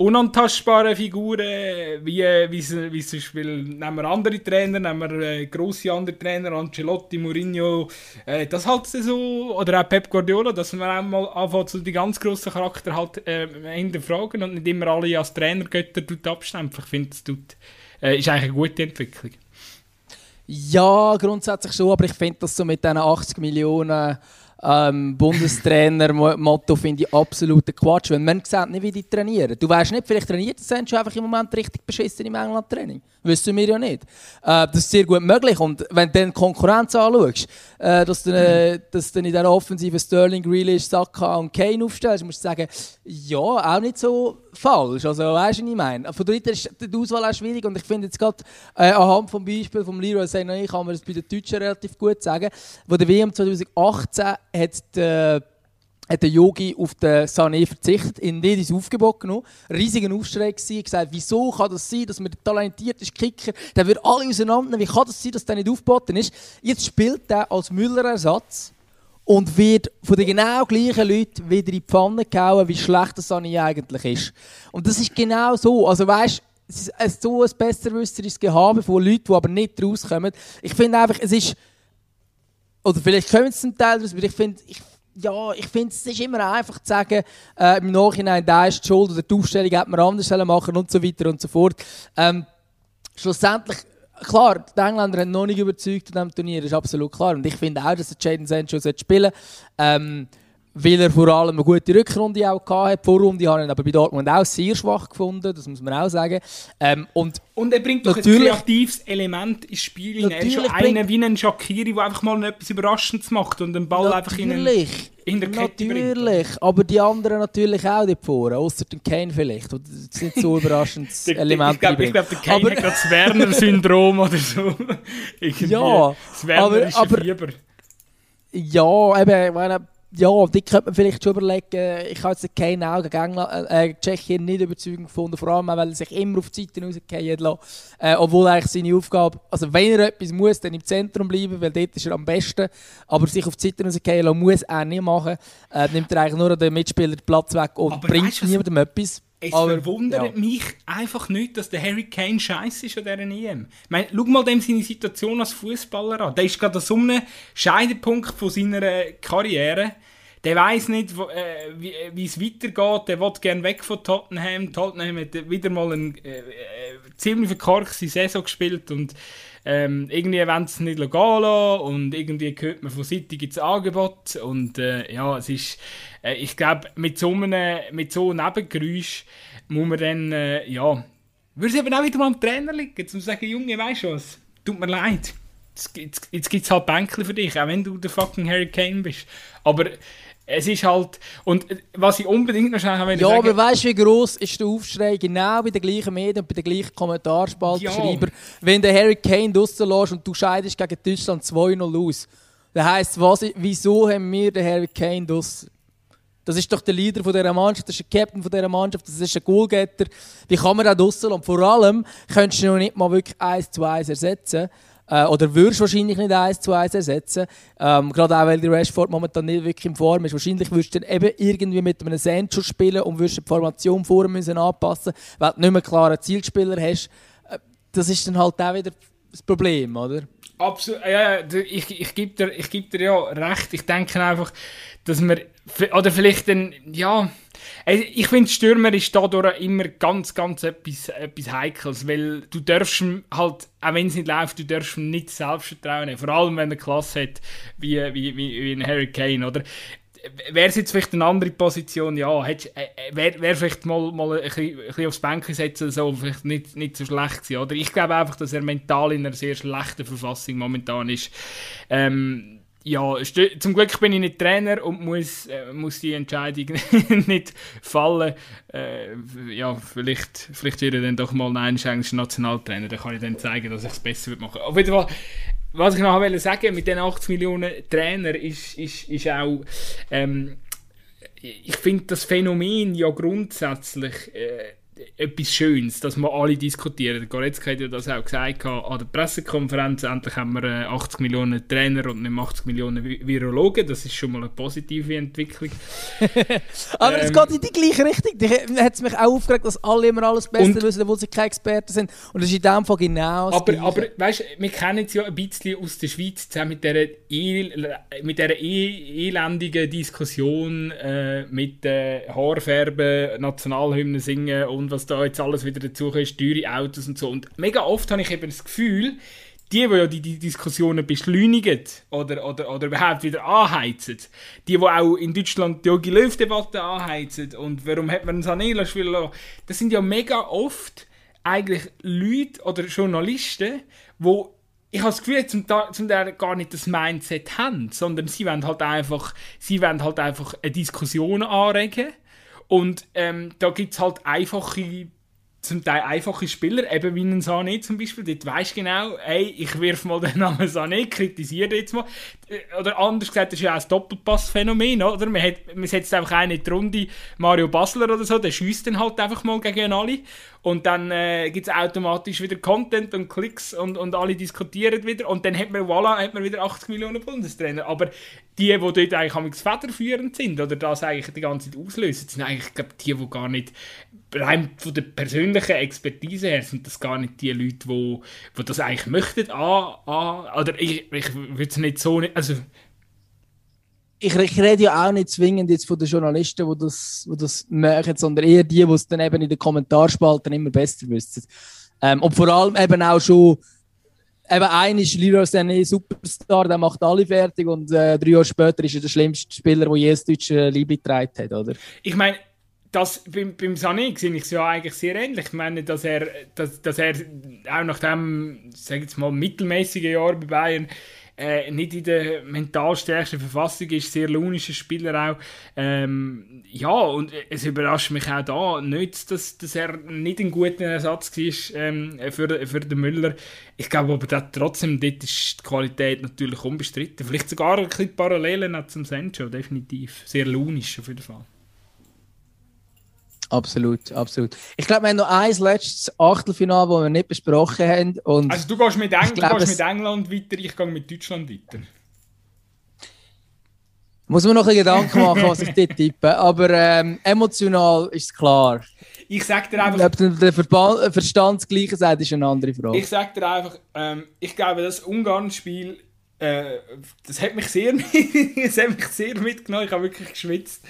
unantastbaren Figuren, wie, wie, wie zum Beispiel, nehmen wir andere Trainer, nehmen wir äh, grosse andere Trainer, Ancelotti, Mourinho, äh, das halt so, oder auch Pep Guardiola, dass man auch mal anfängt, so die ganz grossen Charakter halt äh, hinterfragen und nicht immer alle als Trainergötter abstempeln. Ich finde, das tut, äh, ist eigentlich eine gute Entwicklung. Ja, grundsätzlich schon, aber ich finde das so mit diesen 80 Millionen ähm, Bundestrainer-Motto finde ich absoluter Quatsch. Wenn man sieht nicht, wie die trainieren. Du weißt nicht, vielleicht trainiert der Sancho einfach im Moment richtig beschissen im England-Training. Wissen wir ja nicht. Äh, das ist sehr gut möglich. Und wenn du dann Konkurrenz anschaust, äh, dass, du, äh, dass du in dieser Offensive Sterling, Grealish, Saka und Kane aufstellst, musst du sagen, ja, auch nicht so falsch. Also, weißt du, was ich meine? Von dritter ist die Auswahl auch schwierig. Und ich finde jetzt gerade äh, anhand vom Beispiel von Leroy Sané kann man das bei den Deutschen relativ gut sagen. Wo der WM 2018 hat der hat der Yogi auf den Sané verzichtet, in jedes Aufgebot genommen. Ein riesiger Aufschrei gewesen, gesagt, wieso kann das sein, dass man der talentierteste Kicker, der wird alle auseinander, wie kann das sein, dass der nicht aufgeboten ist? Jetzt spielt er als Müller-Ersatz und wird von den genau gleichen Leuten wieder in die Pfanne gehauen, wie schlecht das Sané eigentlich ist. Und das ist genau so. Also weißt, es ist so ein besserwisserisches Gehabe von Leuten, die aber nicht rauskommen. Ich finde einfach, es ist oder vielleicht kommen sie zum Teil raus, aber ich finde, ich, ja, ich finde, es ist immer einfach zu sagen, äh, im Nachhinein, da ist die Schuld oder die Aufstellung hätte man anders machen und so weiter und so fort. Ähm, schlussendlich, klar, die Engländer haben noch nicht überzeugt in diesem Turnier, ist absolut klar. Und ich finde auch, dass Jaden Sancho spielen sollte. Ähm, weil er vor allem eine gute Rückrunde auch hatte. Die Vorrunde habe ich aber bei Dortmund auch sehr schwach gefunden, das muss man auch sagen. Ähm, und, und er bringt doch ein kreatives Element ins Spiel. Er ist schon einer wie ein Shakiri, der einfach mal etwas Überraschendes macht und den Ball einfach in, einen, in der Kette Natürlich, bringt. aber die anderen natürlich auch die vorne, außer den Kane vielleicht. Das ist nicht so ein überraschendes Element. ich glaube, glaub, der Kane aber, hat das Werner-Syndrom oder so. ja, das Werner aber, aber, Fieber. Ja, eben, ich meine, ja, die könnte man vielleicht schon überlegen. Ich habe jetzt keinen auch gegen äh, Tschechien nicht überzeugend gefunden, vor allem weil er sich immer auf die Seite rausgehen lässt. Äh, obwohl eigentlich seine Aufgabe, also wenn er etwas muss, dann im Zentrum bleiben, weil dort ist er am besten. Aber sich auf die Seite rausgehen lassen, muss er nicht machen. Äh, nimmt er eigentlich nur den Mitspieler den Platz weg und Aber bringt weißt, niemandem etwas. Es aber, verwundert ja. mich einfach nicht, dass der Harry Kane scheiße ist an dieser EM. Ich meine, schau mal dem seine Situation als Fußballer an. Der ist gerade an so einem Scheidepunkt von seiner Karriere. Der weiß nicht, wo, äh, wie es weitergeht. Der will gerne weg von Tottenham. Tottenham hat wieder mal eine äh, äh, ziemlich verkorkste Saison gespielt und ähm, irgendwie wollen sie es nicht lassen und irgendwie hört man von City gibt es Angebot und äh, ja, es ist, äh, ich glaube, mit so einem, mit so Nebengeräusch muss man dann, äh, ja, würde es eben auch wieder mal am Trainer liegen, zum sagen, Junge, weißt du was, tut mir leid, jetzt, jetzt, jetzt gibt es halt Bänkchen für dich, auch wenn du der fucking Harry Kane bist, aber es ist halt. Und was ich unbedingt noch schnell will Ja, sagen, aber weißt du, wie groß ist der Aufschrei genau bei den gleichen Medien und bei den gleichen Kommentarspaltenschreiber, ja. wenn der Harry Kane rauslässt und du scheidest gegen Deutschland 2-0 aus? Das heisst, was, wieso haben wir den Harry Kane draussen? Das ist doch der Leader von dieser Mannschaft, das ist der Captain von dieser Mannschaft, das ist ein Goalgetter. Wie kann man auch draussen Und vor allem könntest du noch nicht mal wirklich 1 zu 1 ersetzen. Äh, oder würdest wahrscheinlich nicht 1 zu 1 ersetzen. Ähm, gerade auch, weil die Rashford momentan nicht wirklich in Form ist. Wahrscheinlich würdest du dann eben irgendwie mit einem Sancho spielen und würdest die Formation vor müssen anpassen, weil du nicht mehr klaren Zielspieler hast. Äh, das ist dann halt auch wieder das Problem, oder? Absolut, ja, ich, ich gebe dir, geb dir ja recht. Ich denke einfach, dass man, oder vielleicht dann, ja, ich finde, Stürmer ist dadurch immer ganz, ganz etwas, etwas Heikles, weil du darfst halt, auch wenn es nicht läuft, du darfst nicht Selbstvertrauen haben. Vor allem, wenn er Klasse hat, wie, wie, wie, wie ein Harry Kane, oder? Wäre es jetzt vielleicht eine andere Position, ja, äh, äh, wäre wär vielleicht mal, mal ein, bisschen, ein bisschen aufs Bänkchen setzen, so, vielleicht nicht, nicht so schlecht gewesen, oder? Ich glaube einfach, dass er mental in einer sehr schlechten Verfassung momentan ist. Ähm, ja, zum Glück bin ich nicht Trainer und muss, äh, muss die Entscheidung nicht fallen. Äh, ja, vielleicht, vielleicht wird er dann doch mal ein Nationaltrainer. Dann kann ich dann zeigen, dass ich es besser machen Auf jeden Fall, was ich noch wollte sagen, mit den 80 Millionen Trainer ist, ist, ist auch, ähm, ich finde das Phänomen ja grundsätzlich, äh, etwas Schönes, dass wir alle diskutieren. Goretzka hat ja das auch gesagt an der Pressekonferenz. Endlich haben wir 80 äh, Millionen Trainer und nicht 80 Millionen Virologen. Das ist schon mal eine positive Entwicklung. Aber ähm, es geht in die gleiche Richtung. Da hat es mich auch aufgeregt, dass alle immer alles Beste wissen, obwohl sie keine Experten sind. Und das ist in dem Fall genau das Aber, aber weißt du, wir kennen es ja ein bisschen aus der Schweiz zusammen mit dieser, e mit dieser e elendigen Diskussion äh, mit äh, Haarfärben, Nationalhymnen singen und was da jetzt alles wieder dazu ist, teure Autos und so. Und mega oft habe ich eben das Gefühl, die, die ja die, die Diskussionen beschleunigen oder, oder, oder überhaupt wieder anheizen, die, die auch in Deutschland die Jogi Löw-Debatte anheizen und warum hat man Sanela spielen das sind ja mega oft eigentlich Leute oder Journalisten, die ich habe das Gefühl, zum, zum Teil gar nicht das Mindset haben, sondern sie wollen halt einfach, sie wollen halt einfach eine Diskussion anregen und ähm, da gibt es halt einfache zum Teil einfache Spieler, eben wie ein Sané zum Beispiel, dort weisst genau, ey, ich wirf mal den Namen Sané, kritisiere jetzt mal. Äh, oder anders gesagt, das ist ja auch ein Doppelpass-Phänomen, oder? Man, hat, man setzt einfach die Runde, Mario Basler oder so, der schießt dann halt einfach mal gegen alle. Und dann äh, gibt es automatisch wieder Content und Klicks und, und alle diskutieren wieder. Und dann hat man, voilà, hat man wieder 80 Millionen Bundestrainer. Aber die, die dort eigentlich federführend sind oder das eigentlich die ganze Zeit auslösen, sind eigentlich glaub, die, die gar nicht, rein von der persönlichen Expertise her, sind das gar nicht die Leute, die, die das eigentlich möchten. Ah, ah, oder ich, ich würde es nicht so, nicht, also ich, ich, rede ja auch nicht zwingend jetzt von den Journalisten, die das, die das machen, sondern eher die, die es dann eben in den Kommentarspalten immer besser wissen. Ähm, und vor allem eben auch schon, eben ein ist Leroy Sané Superstar, der macht alle fertig und äh, drei Jahre später ist er der schlimmste Spieler, der je das deutsche Liebe getragen hat, oder? Ich meine, das, beim, beim Sané sehe ich es ja eigentlich sehr ähnlich. Ich meine, dass er, dass, dass er auch nach dem, sag jetzt mal, mittelmäßigen Jahr bei Bayern äh, nicht in der mental stärksten Verfassung ist, sehr launischer Spieler auch. Ähm, ja, und es überrascht mich auch da nicht, dass, dass er nicht ein guter Ersatz war ähm, für, für den Müller. Ich glaube aber dass trotzdem, dort ist die Qualität natürlich unbestritten. Vielleicht sogar ein bisschen Parallelen zum Sancho, definitiv. Sehr launisch auf jeden Fall. Absolut, absolut. Ich glaube, wir haben noch ein letztes Achtelfinale, das wir nicht besprochen haben. Und also du gehst, mit, Eng glaub, gehst mit England weiter, ich gehe mit Deutschland weiter. Muss man noch ein Gedanken machen, was ich dort tippe. Aber ähm, emotional ist es klar. Ich sag dir einfach... Ob der Verstand das Gleiche sagt, ist eine andere Frage. Ich sag dir einfach, ähm, ich glaube, das Ungarn-Spiel äh, das hat mich sehr, das hat mich sehr mitgenommen. Ich habe wirklich geschwitzt,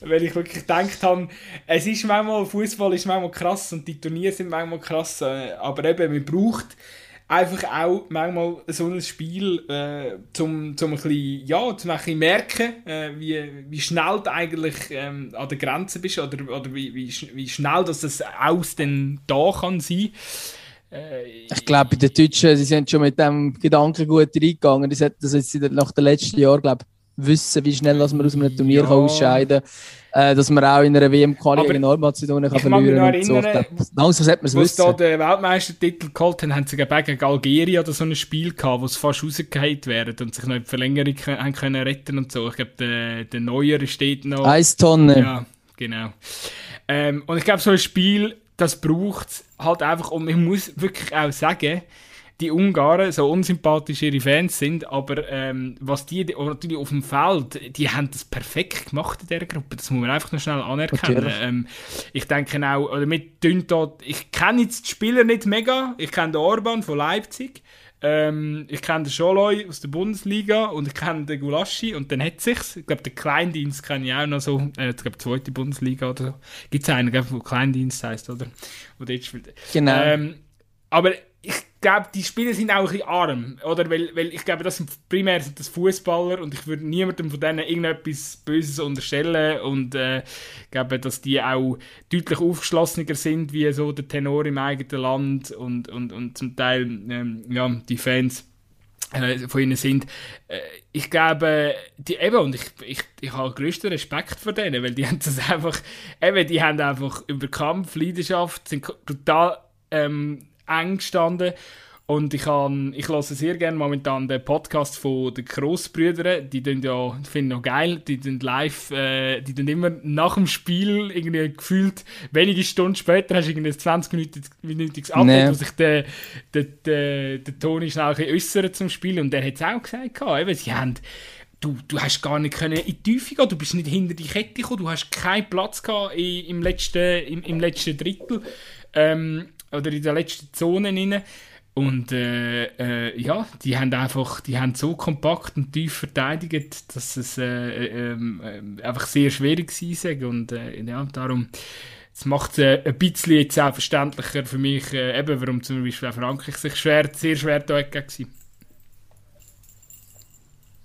weil ich wirklich gedacht habe, es ist manchmal, Fußball ist manchmal krass und die Turniere sind manchmal krass, äh, aber eben, man braucht einfach auch manchmal so ein Spiel, äh, zum, zum ein bisschen, ja, zum ein bisschen merken, äh, wie, wie schnell du eigentlich ähm, an der Grenze bist oder, oder wie, wie, wie schnell dass das aus denn da kann sein. Äh, ich glaube, bei den Deutschen, sie sind schon mit dem Gedanken gut reingegangen. Die sollten das jetzt nach den letzten Jahren, glaube wissen, wie schnell dass man aus einem Turnier ja. ausscheiden kann. Äh, dass man auch in einer WM-Quali gegen Nordmazedonien kann verlieren kann. Ich kann mich erinnern, so. langsam sollte man es wissen. Als den Weltmeistertitel geholt haben, haben sie gegen Algerien oder so ein Spiel gehabt, wo es fast rausgefallen wäre und sich noch in die Verlängerung haben können retten und so. Ich glaube, der, der Neuer steht noch... Eistonne. Ja, genau. Ähm, und ich glaube, so ein Spiel das braucht es halt einfach. Und man muss wirklich auch sagen, die Ungarn, so unsympathisch ihre Fans sind, aber ähm, was die natürlich auf dem Feld, die haben das perfekt gemacht in dieser Gruppe. Das muss man einfach noch schnell anerkennen. Ähm, ich denke auch, oder mit dort, ich kenne jetzt die Spieler nicht mega. Ich kenne den Orban von Leipzig. Ähm, ich kenne den Scholoi aus der Bundesliga und ich kenne den Gulaschi und dann hat sich's. Ich glaube, den Kleindienst kenne ich auch noch so. Äh, ich glaube, zweite Bundesliga oder so. Gibt es einen, der Kleindienst heißt oder? Wo dort spielt. Genau. Ähm, aber glaube, die Spieler sind auch ein bisschen arm, oder? Weil, weil ich glaube, das sind primär sind das Fußballer und ich würde niemandem von denen irgendetwas Böses unterstellen und äh, glaube, dass die auch deutlich aufgeschlossener sind wie so der Tenor im eigenen Land und, und, und zum Teil ähm, ja, die Fans äh, von ihnen sind. Äh, ich glaube, die eben, und ich, ich, ich habe größten Respekt vor denen, weil die haben das einfach, eben, die haben einfach über Kampf, Leidenschaft, sind brutal ähm, eng gestanden Und ich, kann, ich höre sehr gerne momentan den Podcast von den Grossbrüdern. Die tun ja, finde noch geil, die tun live, äh, die tun immer nach dem Spiel irgendwie gefühlt wenige Stunden später hast du irgendwie ein 20-minütiges Update, nee. wo sich der, der, der, der Toni schnell ein äußert zum Spiel. Und der hat es auch gesagt, eben, sie haben du, du hast gar nicht können in die Tiefe gehen, du bist nicht hinter die Kette gekommen, du hast keinen Platz gehabt im, letzten, im, im letzten Drittel ähm, oder in der letzten Zone rein. Und äh, äh, ja, die haben einfach, die haben so kompakt und tief verteidigt, dass es äh, äh, äh einfach sehr schwierig war. Und äh, ja, darum macht es ein bisschen jetzt auch verständlicher für mich, eben, warum zum Beispiel Frankreich sich schwer, sehr schwer da war.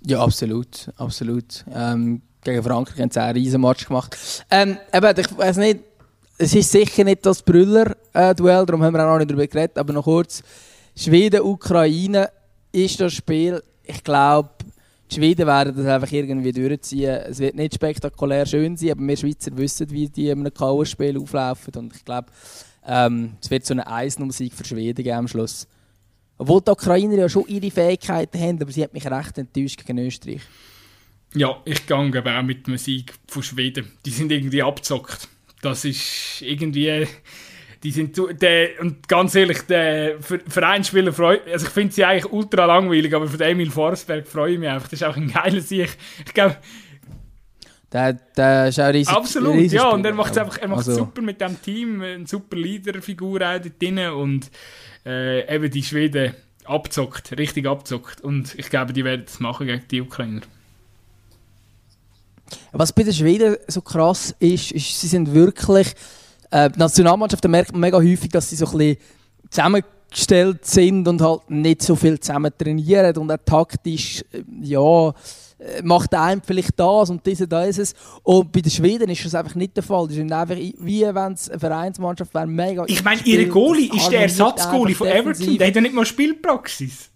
Ja, absolut, absolut. Ähm, gegen Frankreich haben sie einen riesen Match gemacht. Ähm, eben, ich weiß nicht, es ist sicher nicht das Brüller-Duell, darum haben wir auch noch nicht darüber geredet, aber noch kurz. Schweden-Ukraine ist das Spiel. Ich glaube, die Schweden werden das einfach irgendwie durchziehen. Es wird nicht spektakulär schön sein, aber wir Schweizer wissen, wie die in einem K.O.-Spiel auflaufen. Und ich glaube, ähm, es wird so eine 1-0-Sieg für Schweden geben am Schluss. Obwohl die Ukrainer ja schon ihre Fähigkeiten haben, aber sie hat mich recht enttäuscht gegen Österreich. Ja, ich gehe auch mit dem Sieg von Schweden. Die sind irgendwie abzockt. Das ist irgendwie die sind der, und ganz ehrlich, der Vereinsspieler freut, also ich finde sie eigentlich ultra langweilig, aber für Emil Forsberg freue ich mich einfach. Das ist auch ein geiler Sieg. Ich glaube, der, der ist auch riesig. Absolut, riesig ja, und er macht es einfach, er macht also. super mit dem Team, eine super Leaderfigur auch dort drin und äh, eben die Schweden abzockt, richtig abzockt und ich glaube, die werden es machen gegen die Ukrainer. Was bei den Schweden so krass ist, ist, sie sind wirklich äh, die Nationalmannschaften merkt man mega häufig, dass sie so ein bisschen zusammengestellt sind und halt nicht so viel zusammen trainieren und auch taktisch, äh, ja, äh, macht einem vielleicht das und diese, da ist es. Und bei den Schweden ist das einfach nicht der Fall. Die sind einfach, wie wenn es eine Vereinsmannschaft wäre, mega. Ich meine, ihre Goalie ist der Ersatzgoalie von Everton. Der hat ja nicht mal Spielpraxis.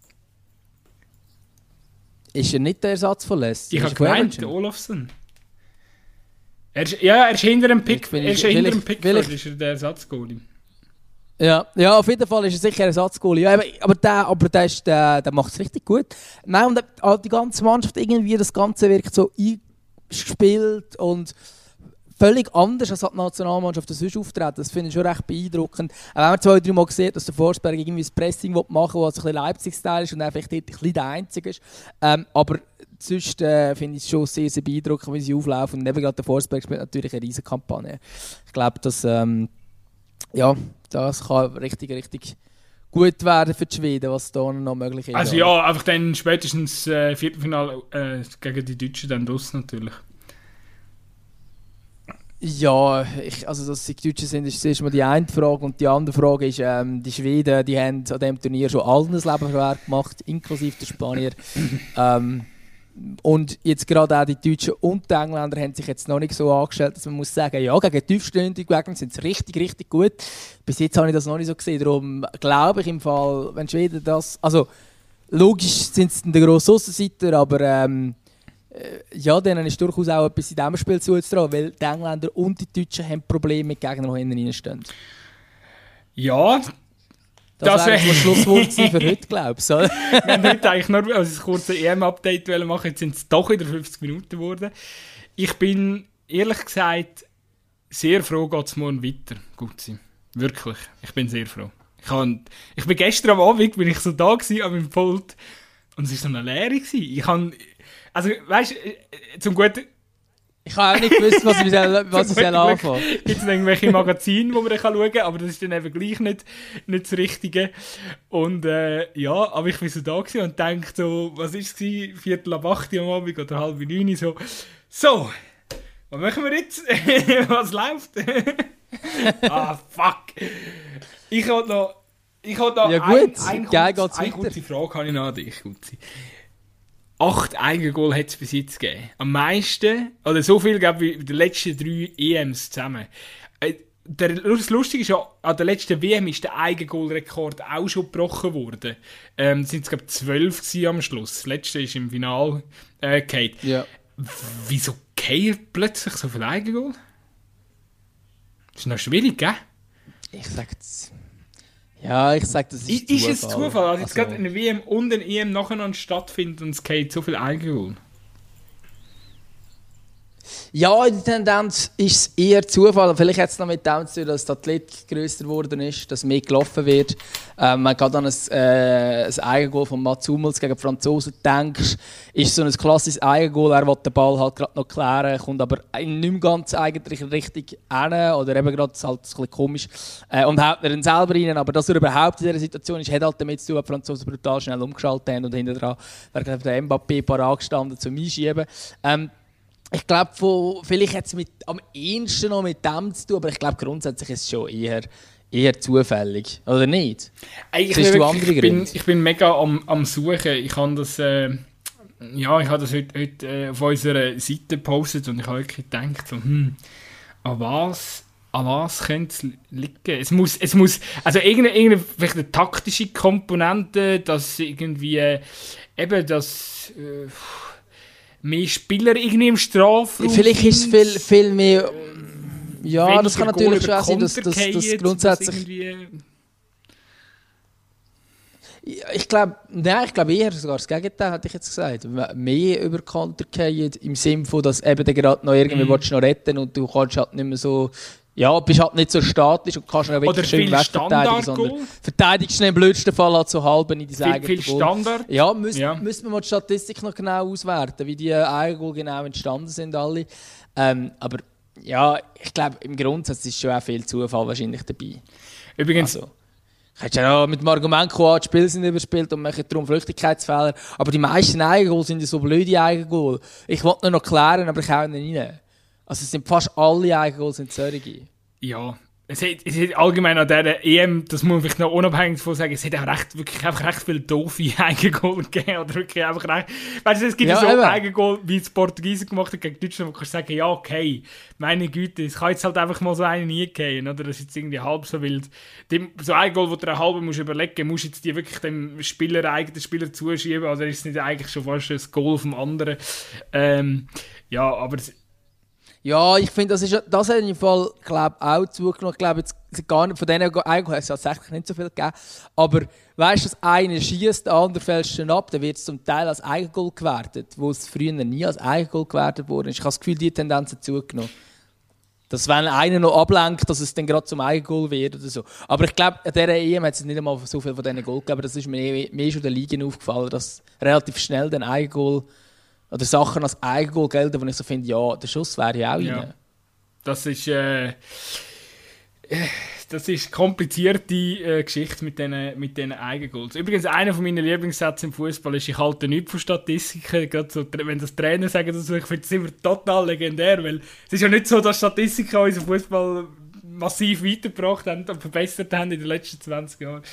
Ist er nicht der Ersatz von Leicester? Ich habe gemeint, Olofsson. Er ist, ja, er ist hinter dem Pick, er ist hinter dem Pickford, ist er der Ersatzgoalie. Ja, ja, auf jeden Fall ist er sicher ein Ersatzgoalie. Ja, aber der, aber der, ist, der, der macht es richtig gut. Nein, und die ganze Mannschaft irgendwie, das Ganze wirkt so eingespielt und völlig anders als die Nationalmannschaft das sonst auftreten. Das finde ich schon recht beeindruckend. Auch wenn man zwei, drei Mal sieht, dass der Forsberg irgendwie das Pressing machen will, was ein bisschen Leipzig-Style ist und einfach dort ein bisschen der Einzige ist. Ähm, aber sonst äh, finde ich es schon sehr, sehr beeindruckend, wie sie auflaufen. Und eben gerade der Forsberg spielt natürlich eine riesige Kampagne. Ich glaube, dass ähm, ja, das kann richtig, richtig gut werden für die Schweden, was da noch möglich ist. Also ja, einfach dann spätestens äh, Viertelfinale äh, gegen die Deutschen dann los natürlich. Ja, ich, also dass sie die Deutschen sind, ist zuerst mal die eine Frage. Und die andere Frage ist, ähm, die Schweden die haben an diesem Turnier schon allen das Leben schwer gemacht, inklusive der Spanier. ähm, und jetzt gerade auch die Deutschen und die Engländer haben sich jetzt noch nicht so angestellt, dass man muss sagen, ja, gegen tiefstehende Gegner sind sie richtig, richtig gut. Bis jetzt habe ich das noch nicht so gesehen. Darum glaube ich im Fall, wenn Schweden das... Also, logisch sind sie der grosse Aussenseiter, aber ähm, äh, ja, denen ist durchaus auch etwas in diesem Spiel zuzutrauen, weil die Engländer und die Deutschen haben Probleme mit Gegnern, die hinten stehen. Ja, das, das wäre das Schlusswort für heute, glaube ich. wir haben heute eigentlich nur also ein kurzes EM-Update machen, jetzt sind es doch wieder 50 Minuten geworden. Ich bin, ehrlich gesagt, sehr froh, geht es morgen weiter. Gut sein. Wirklich. Ich bin sehr froh. Ich, hab, ich bin gestern am Abend, bin ich so da gewesen, an meinem Pult und es war so eine Leere. Gewesen. Ich habe, also, weißt du, zum Guten, ich habe auch nicht gewusst, was ich, was ich anfangen Gibt es irgendwelche Magazine, wo man dann schauen kann, aber das ist dann eben gleich nicht, nicht das Richtige. Und äh, ja, aber ich war so da und dachte so, was war es? Viertel ab acht am Abend oder halb neun so, so, was machen wir jetzt? was läuft? ah, fuck. Ich wollte noch, ich wollte noch ja, gut. ein, ein, kurz, eine kurze Frage habe ich noch an dich, Gutzi acht Eigengoal hat es bis jetzt gegeben. Am meisten, oder so viel glaube ich, wie den letzten drei EMs zusammen. Äh, das Lustige ist ja, an der letzten WM ist der Eigengoal-Rekord auch schon gebrochen worden. Ähm, sind es, glaube ich, zwölf am Schluss. Das letzte ist im Final äh, Kate. Ja. Wieso geht plötzlich so viel Eigengoal? Das ist noch schwierig, gell? Ich sag's. Ja, ich sag, das ist, ist Zufall. Ist es Zufall? Also, jetzt also, gerade eine WM und eine EM nacheinander stattfindet und es geht so viel Eigengoal. Ja, in der Tendenz ist es eher Zufall. Vielleicht hat es noch mit dem zu tun, dass die Athletik grösser geworden ist, dass mehr gelaufen wird. Ähm, man kann an ein, äh, ein Eigengoal von Mats Hummels gegen die Franzosen denkst, ist so ein klassisches Eigengoal. Er will den Ball halt gerade noch klären, kommt aber nicht mehr ganz eigentlich richtig hin oder eben gerade halt ein bisschen komisch äh, und haut dann selber rein. Aber dass er überhaupt in dieser Situation ist, hat halt damit zu tun, dass die Franzosen brutal schnell umgeschaltet haben und hinter dran wäre der Mbappé parat gestanden zum Einschieben. Ähm, ich glaube, vielleicht hat es am ehesten noch mit dem zu tun, aber ich glaube, grundsätzlich ist es schon eher, eher zufällig, oder nicht? Ich, du wirklich, ich, bin, ich bin mega am, am Suchen. Ich habe das, äh, ja, ich habe das heute, heute äh, auf unserer Seite gepostet und ich habe wirklich gedacht, so, hm, an was, an was könnte es liegen? Es muss, es muss, also irgendeine, irgendeine vielleicht eine taktische Komponente, dass irgendwie äh, eben das... Äh, mehr Spieler irgendwie im Strafraum Vielleicht ist es viel, viel mehr... Ja, das kann natürlich schon sein, dass, dass, dass grundsätzlich... Ich glaube, nein, ich glaube eher sogar das Gegenteil, hätte ich jetzt gesagt. Mehr über Konter im Sinne von, dass eben gerade noch irgendwie mm. noch retten und du kannst halt nicht mehr so ja, bist halt nicht so statisch und kannst nicht wirklich schön wegverteidigen, sondern verteidigst im blödsten Fall halt so halb in dein eigenes Viel Standard. Ja, müsste ja. müsst man mal die Statistik noch genau auswerten, wie die Eigengol genau entstanden sind alle. Ähm, aber ja, ich glaube, im Grundsatz ist schon auch viel Zufall wahrscheinlich dabei. Übrigens... Also, Hättest ja noch mit dem Argument kommen, die Spiele sind überspielt und machen darum Flüchtigkeitsfehler. Aber die meisten Eigengoal sind ja so blöde Eigengoal. Ich wollte nur noch klären, aber ich hau nicht rein. Also es sind fast alle Eigengoals sind solche. Ja, es hat, es hat allgemein an dieser EM, das muss man vielleicht noch unabhängig davon sagen, es hat auch recht, wirklich einfach recht viele doofe Eigengoal gegeben. Oder wirklich einfach recht, weißt du, es gibt ja, so eben. Wie es Portugiesen gemacht hat gegen Deutschland, wo du kannst sagen, ja, okay, meine Güte, es kann jetzt halt einfach mal so einen nie gehen, oder? Das ist jetzt irgendwie halb so wild. Dem, so ein Goal, wo du halbe musst überlegen, musst du jetzt die wirklich dem Spieler, eigenen Spieler zuschieben, oder ist es nicht eigentlich schon fast ein Goal vom anderen? Ähm, ja, aber ja, ich finde, das, das hat in Fall glaub, auch zugenommen. Ich glaube, gar nicht, von denen eigentlich hat es tatsächlich nicht so viel gegeben. Aber weißt du, dass einer schießt, der andere fällt schon ab, dann wird es zum Teil als Eigengoal gewertet, wo es früher nie als Eigengoal gewertet wurde. Ich habe das Gefühl, die Tendenz hat zugenommen. Dass wenn einer noch ablenkt, dass es dann gerade zum Eigengoal wird oder so. Aber ich glaube, an dieser EM hat es nicht einmal so viel von diesen Goal gegeben. Das ist mir mehr schon der Ligen aufgefallen, dass relativ schnell den Eigengoal oder Sachen als Eigengoal gelten, wo ich so finde, ja, der Schuss wäre ja auch ja. rein. Das ist, äh, das ist eine komplizierte äh, Geschichte mit diesen mit den Eigengoals. Übrigens, einer von meinen Lieblingssätze im Fußball ist, ich halte nichts von Statistiken. Gerade so, wenn das Trainer sagen, das, ich finde es immer total legendär, weil es ist ja nicht so, dass Statistiken unseren Fußball massiv weitergebracht haben und verbessert haben in den letzten 20 Jahren.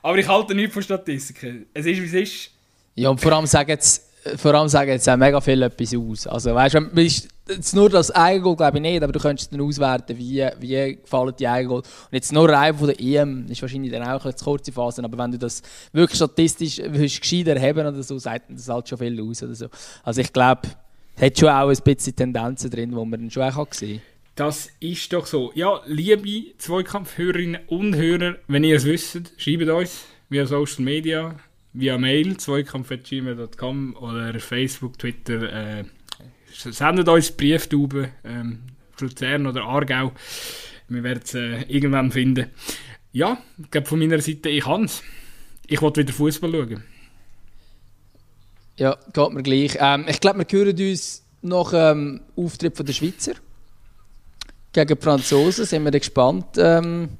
Aber ich halte nichts von Statistiken. Es ist, wie es ist. Ja, und vor allem sagen jetzt vor allem sagen jetzt auch mega viel etwas aus. Also weißt du, nur das Eigengoal glaube ich nicht, aber du könntest dann auswerten, wie, wie gefallen die Eigengoal. Und jetzt nur rein von der EM ist wahrscheinlich dann auch eine kurze Phase, aber wenn du das wirklich statistisch willst, gescheiter haben oder so, sagt das halt schon viel aus oder so. Also ich glaube, es hat schon auch ein bisschen Tendenzen drin, die man dann schon auch sehen. Das ist doch so. Ja, liebe Zweikampfhörerinnen und Hörer, wenn ihr es wisst, schreibt uns via Social Media, via Mail, zweikampf.gmail.com oder Facebook, Twitter. Äh, sendet uns Brieftauben, ähm, Luzern oder Aargau. Wir werden es äh, irgendwann finden. Ja, ich glaube von meiner Seite, ich kann es. Ich wollte wieder Fußball schauen. Ja, geht mir gleich. Ähm, ich glaube, wir hören uns nach dem ähm, Auftritt von der Schweizer gegen die Franzosen. Sind wir gespannt, ähm,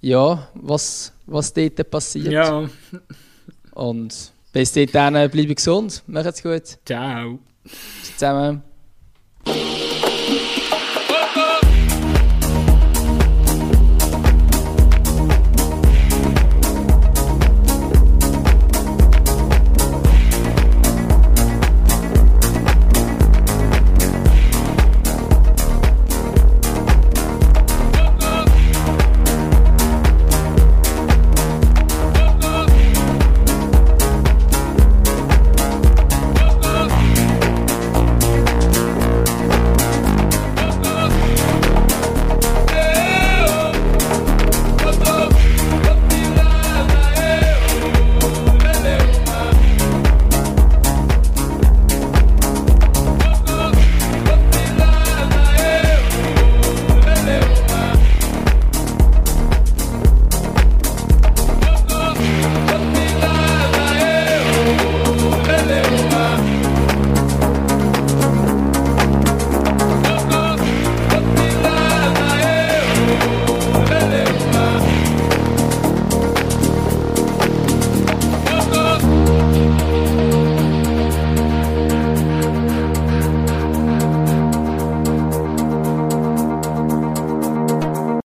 ja, was, was dort passiert. Ja. Und bis dahin, bleibe gesund, macht's gut. Ciao. Zusammen.